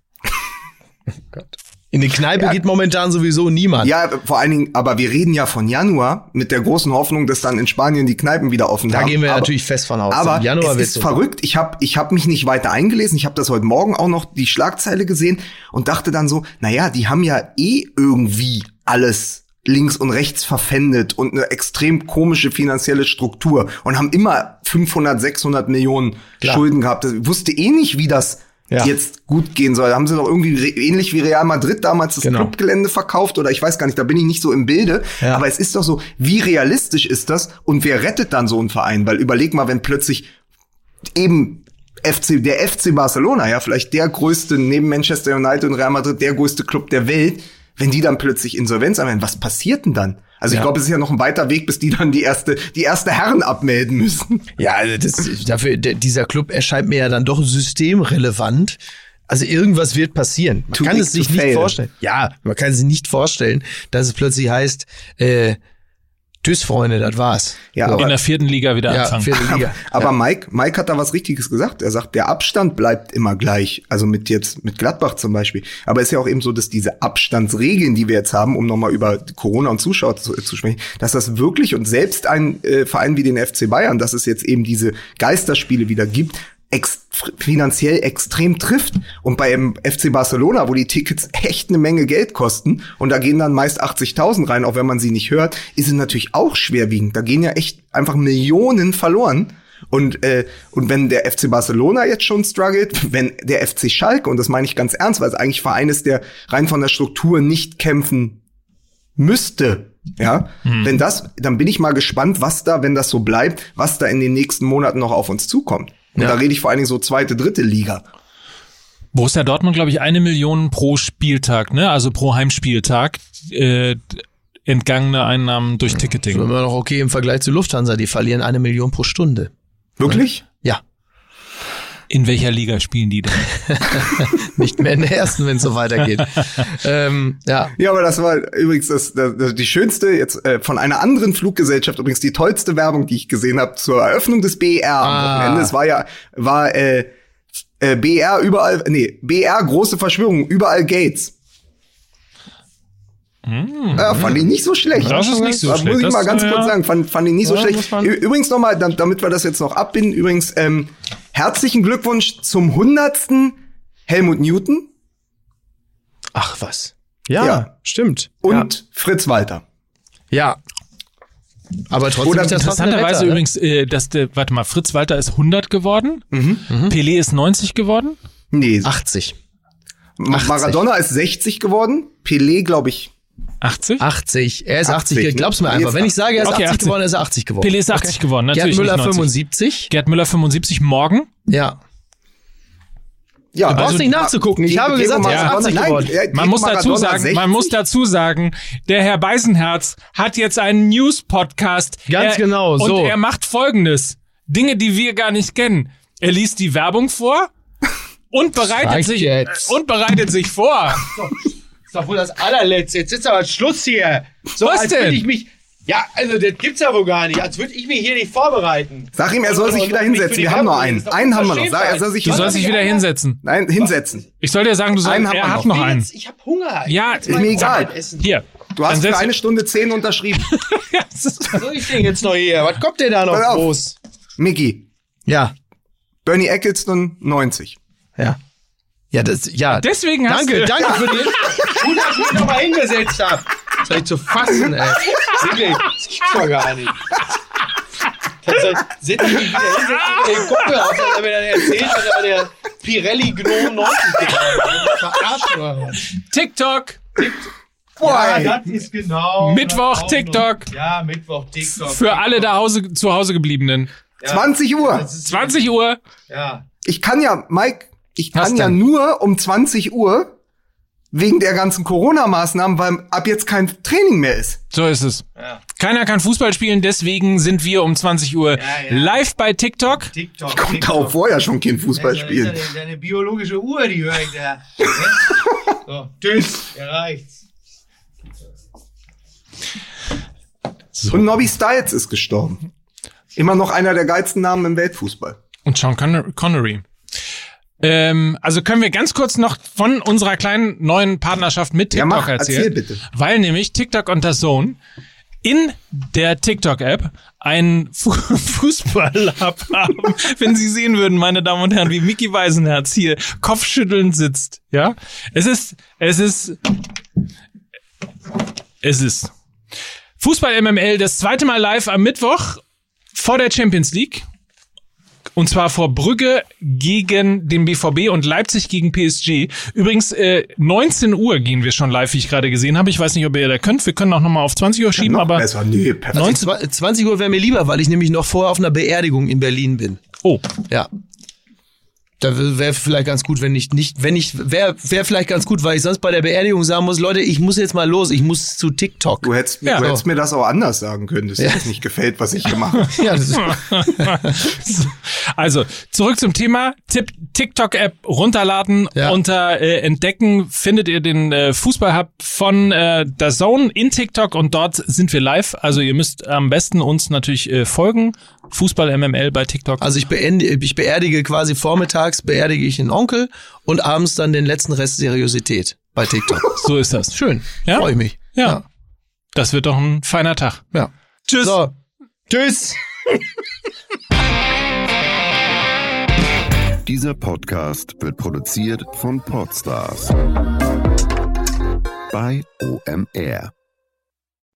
In die Kneipe Ja. geht momentan sowieso niemand. Ja, vor allen Dingen, aber wir reden ja von Januar mit der großen Hoffnung, dass dann in Spanien die Kneipen wieder offen Da haben. gehen wir aber, natürlich fest von aus. Aber Im Januar es ist verrückt. Ich habe ich hab mich nicht weiter eingelesen. Ich habe das heute Morgen auch noch die Schlagzeile gesehen und dachte dann so, naja, die haben ja eh irgendwie alles links und rechts verpfändet und eine extrem komische finanzielle Struktur und haben immer 500, 600 Millionen Klar. Schulden gehabt. Ich wusste eh nicht, wie das Ja. jetzt gut gehen soll. Da haben sie doch irgendwie ähnlich wie Real Madrid damals das Genau. Clubgelände verkauft oder ich weiß gar nicht, da bin ich nicht so im Bilde. Ja. Aber es ist doch so, wie realistisch ist das und wer rettet dann so einen Verein? Weil überleg mal, wenn plötzlich eben FC, der FC Barcelona, ja, vielleicht der größte neben Manchester United und Real Madrid, der größte Club der Welt, wenn die dann plötzlich Insolvenz anmelden, was passiert denn dann? Also ich Ja. glaube, es ist ja noch ein weiter Weg, bis die dann die erste, die erste Herren abmelden müssen. Ja, also das, dafür, dieser Club erscheint mir ja dann doch systemrelevant. Also irgendwas wird passieren. Man Too kann es sich nicht fail. vorstellen. Ja, man kann sich nicht vorstellen, dass es plötzlich heißt, äh, Tschüss, Freunde, das war's. Ja, So. aber- in der vierten Liga wieder ja, anfangen. vierte Liga. Aber ja. Mike, Mike hat da was Richtiges gesagt. Er sagt, der Abstand bleibt immer gleich. Also mit jetzt, mit Gladbach zum Beispiel. Aber es ist ja auch eben so, dass diese Abstandsregeln, die wir jetzt haben, um nochmal über Corona und Zuschauer zu, zu sprechen, dass das wirklich und selbst ein äh, Verein wie den FC Bayern, dass es jetzt eben diese Geisterspiele wieder gibt, ex finanziell extrem trifft. Und beim FC Barcelona, wo die Tickets echt eine Menge Geld kosten und da gehen dann meist 80.000 rein, auch wenn man sie nicht hört, ist es natürlich auch schwerwiegend. Da gehen ja echt einfach Millionen verloren. Und, äh, und wenn der FC Barcelona jetzt schon struggelt, wenn der FC Schalke, und das meine ich ganz ernst, weil es eigentlich Verein ist, der rein von der Struktur nicht kämpfen müsste, ja, wenn das, dann bin ich mal gespannt, was da, wenn das so bleibt, was da in den nächsten Monaten noch auf uns zukommt. Und Ja. da rede ich vor allen Dingen so zweite, dritte Liga. Borussia Dortmund, glaube ich, eine Million pro Spieltag, ne? Also pro Heimspieltag. Äh, entgangene Einnahmen durch Ticketing. Immer noch okay im Vergleich zu Lufthansa, die verlieren eine Million pro Stunde. Wirklich? Ja, In welcher Liga spielen die denn? nicht mehr in der ersten, wenn es so weitergeht. ähm, ja, Ja, aber das war übrigens das, das, das die schönste jetzt äh, von einer anderen Fluggesellschaft übrigens die tollste Werbung, die ich gesehen habe zur Eröffnung des am Ah. Wochenende. Es war ja war äh, äh, BR überall, nee, BR große Verschwörung, überall Gates. Ja, fand ich nicht so schlecht. Hm. Das ist nicht so Muss schlecht. ich Das, mal ganz ja. kurz sagen, fand, fand ich nicht so Ja, muss schlecht. Übrigens nochmal, damit wir das jetzt noch abbinden, übrigens, ähm, herzlichen Glückwunsch zum hundertsten Helmut Newton ach was. Ja, Ja. stimmt. und Fritz Walter. ja. Aber trotzdem Oder das Interessanterweise Wetter, ne? übrigens, äh, dass der, warte mal, Fritz Walter ist 100 geworden, Pelé ist 90 geworden. Nee, 80. Ma- 80. Maradona ist 60 geworden. Pelé, glaube ich. 80? 80. Er ist 80. 80, ne? Glaub's mir einfach. Wenn ich sage, er ist Okay, 80 80. geworden, ist er 80 geworden. Pelé ist 80 geworden, Gerd natürlich Müller nicht 90. 75. Gerd Müller 75 morgen. Ja. Ja, Du brauchst Also, nicht nachzugucken. Ich habe gesagt, er ist Maradona- 80 Nein, geworden. Man muss dazu sagen, 60. man muss dazu sagen, der Herr Beisenherz hat jetzt einen News-Podcast. Ganz er, genau, so. Und er macht Folgendes. Dinge, die wir gar nicht kennen. Er liest die Werbung vor und bereitet sich, jetzt. und bereitet sich vor. doch wohl das allerletzte. Jetzt ist aber Schluss hier. So, Was als denn? würde ich mich. Ja, also das gibt's ja wohl gar nicht. Als würde ich mich hier nicht vorbereiten. Sag ihm, er soll Und- sich und- wieder hinsetzen. Wir haben noch einen. Einen haben wir noch. Sag, er soll sich Du sollst dich wieder hinsetzen. Nein, hinsetzen. Ich soll dir sagen, du sollst, Einen haben er wir hat noch. einen. jetzt- Ich hab Hunger. Ich Ja, will jetzt ist mal mir egal. Essen. Hier. Du hast für setz- eine Stunde zehn unterschrieben. Was soll ich denn jetzt noch hier? Was kommt denn da noch Pass auf. groß? Mickey, Ja. Bernie Eccleston 90. Ja. Ja, das, ja. Deswegen hast danke, du... danke für die. Gut, dass ich mich noch mal hingesetzt hab. Das ich zu fassen, ey. Wirklich, das gibt's doch gar nicht. Ich mich wieder hinsetzen den Kumpel auf, dass er mir dann erzählt, dass er der Pirelli Gnome 90 geworden ist. Verarschen oder was? TikTok. Boah, ey. das ist genau. Mittwoch TikTok. noch. Ja, Mittwoch TikTok. Für alle da Hause, zu Hause gebliebenen. 20 Uhr. Das ist, 20 Uhr. ja. Ich kann ja, Mike, ich kann ja nur um 20 Uhr wegen der ganzen Corona-Maßnahmen, weil ab jetzt kein Training mehr ist. So ist es. Ja. Keiner kann Fußball spielen, deswegen sind wir um 20 Uhr Ja, ja. live bei TikTok. TikTok. Kommt TikTok. darauf vorher schon kein Fußball Das ist spielen. ja Deine, deine biologische Uhr, die höre ich da. so, tschüss, erreicht's. Und Nobby Stiles ist gestorben. Immer noch einer der geilsten Namen im Weltfußball. Und Sean Conner- Connery. Ähm, also können wir ganz kurz noch von unserer kleinen neuen Partnerschaft mit Ja, TikTok mach, erzählen. erzähl bitte. Weil nämlich TikTok und das Zone in der TikTok-App einen Fu Fußball-Hub haben. Wenn Sie sehen würden, meine Damen und Herren, wie Mickey Weisenherz hier kopfschüttelnd sitzt. Ja, es ist, es ist, es ist Fußball MML, das zweite Mal live am Mittwoch vor der Champions League. Und zwar vor Brügge gegen den BVB und Leipzig gegen PSG. Übrigens, äh, 19 Uhr gehen wir schon live, wie ich gerade gesehen habe. Ich weiß nicht, ob ihr da könnt. Wir können auch nochmal auf 20 Uhr schieben, Noch aber. besser. Nee, perfekt. 19 Zwa- 20 Uhr wäre mir lieber, weil ich nämlich noch vorher auf einer Beerdigung in Berlin bin. Oh, Ja. Da wäre vielleicht ganz gut, wenn ich nicht, wenn ich, wäre wär vielleicht ganz gut, weil ich sonst bei der Beerdigung sagen muss, Leute, ich muss jetzt mal los, ich muss zu TikTok. Du hättest, Ja. du hättest mir das auch anders sagen können, dass dir das nicht gefällt, was ich gemacht habe. Ja, das ist, Also, zurück zum Thema. Tipp, TikTok-App runterladen. Ja. Unter äh, Entdecken findet ihr den äh, Fußballhub von äh, der Zone in TikTok und dort sind wir live. Also ihr müsst am besten uns natürlich äh, folgen. Fußball MML bei TikTok. also ich, beende, ich beerdige quasi vormittags, beerdige ich den Onkel und abends dann den letzten Rest Seriosität bei TikTok. so ist das. Schön, Ja? freue ich mich. Ja. Das wird doch ein feiner Tag. ja. Tschüss. So, tschüss. Dieser Podcast wird produziert von Podstars bei OMR.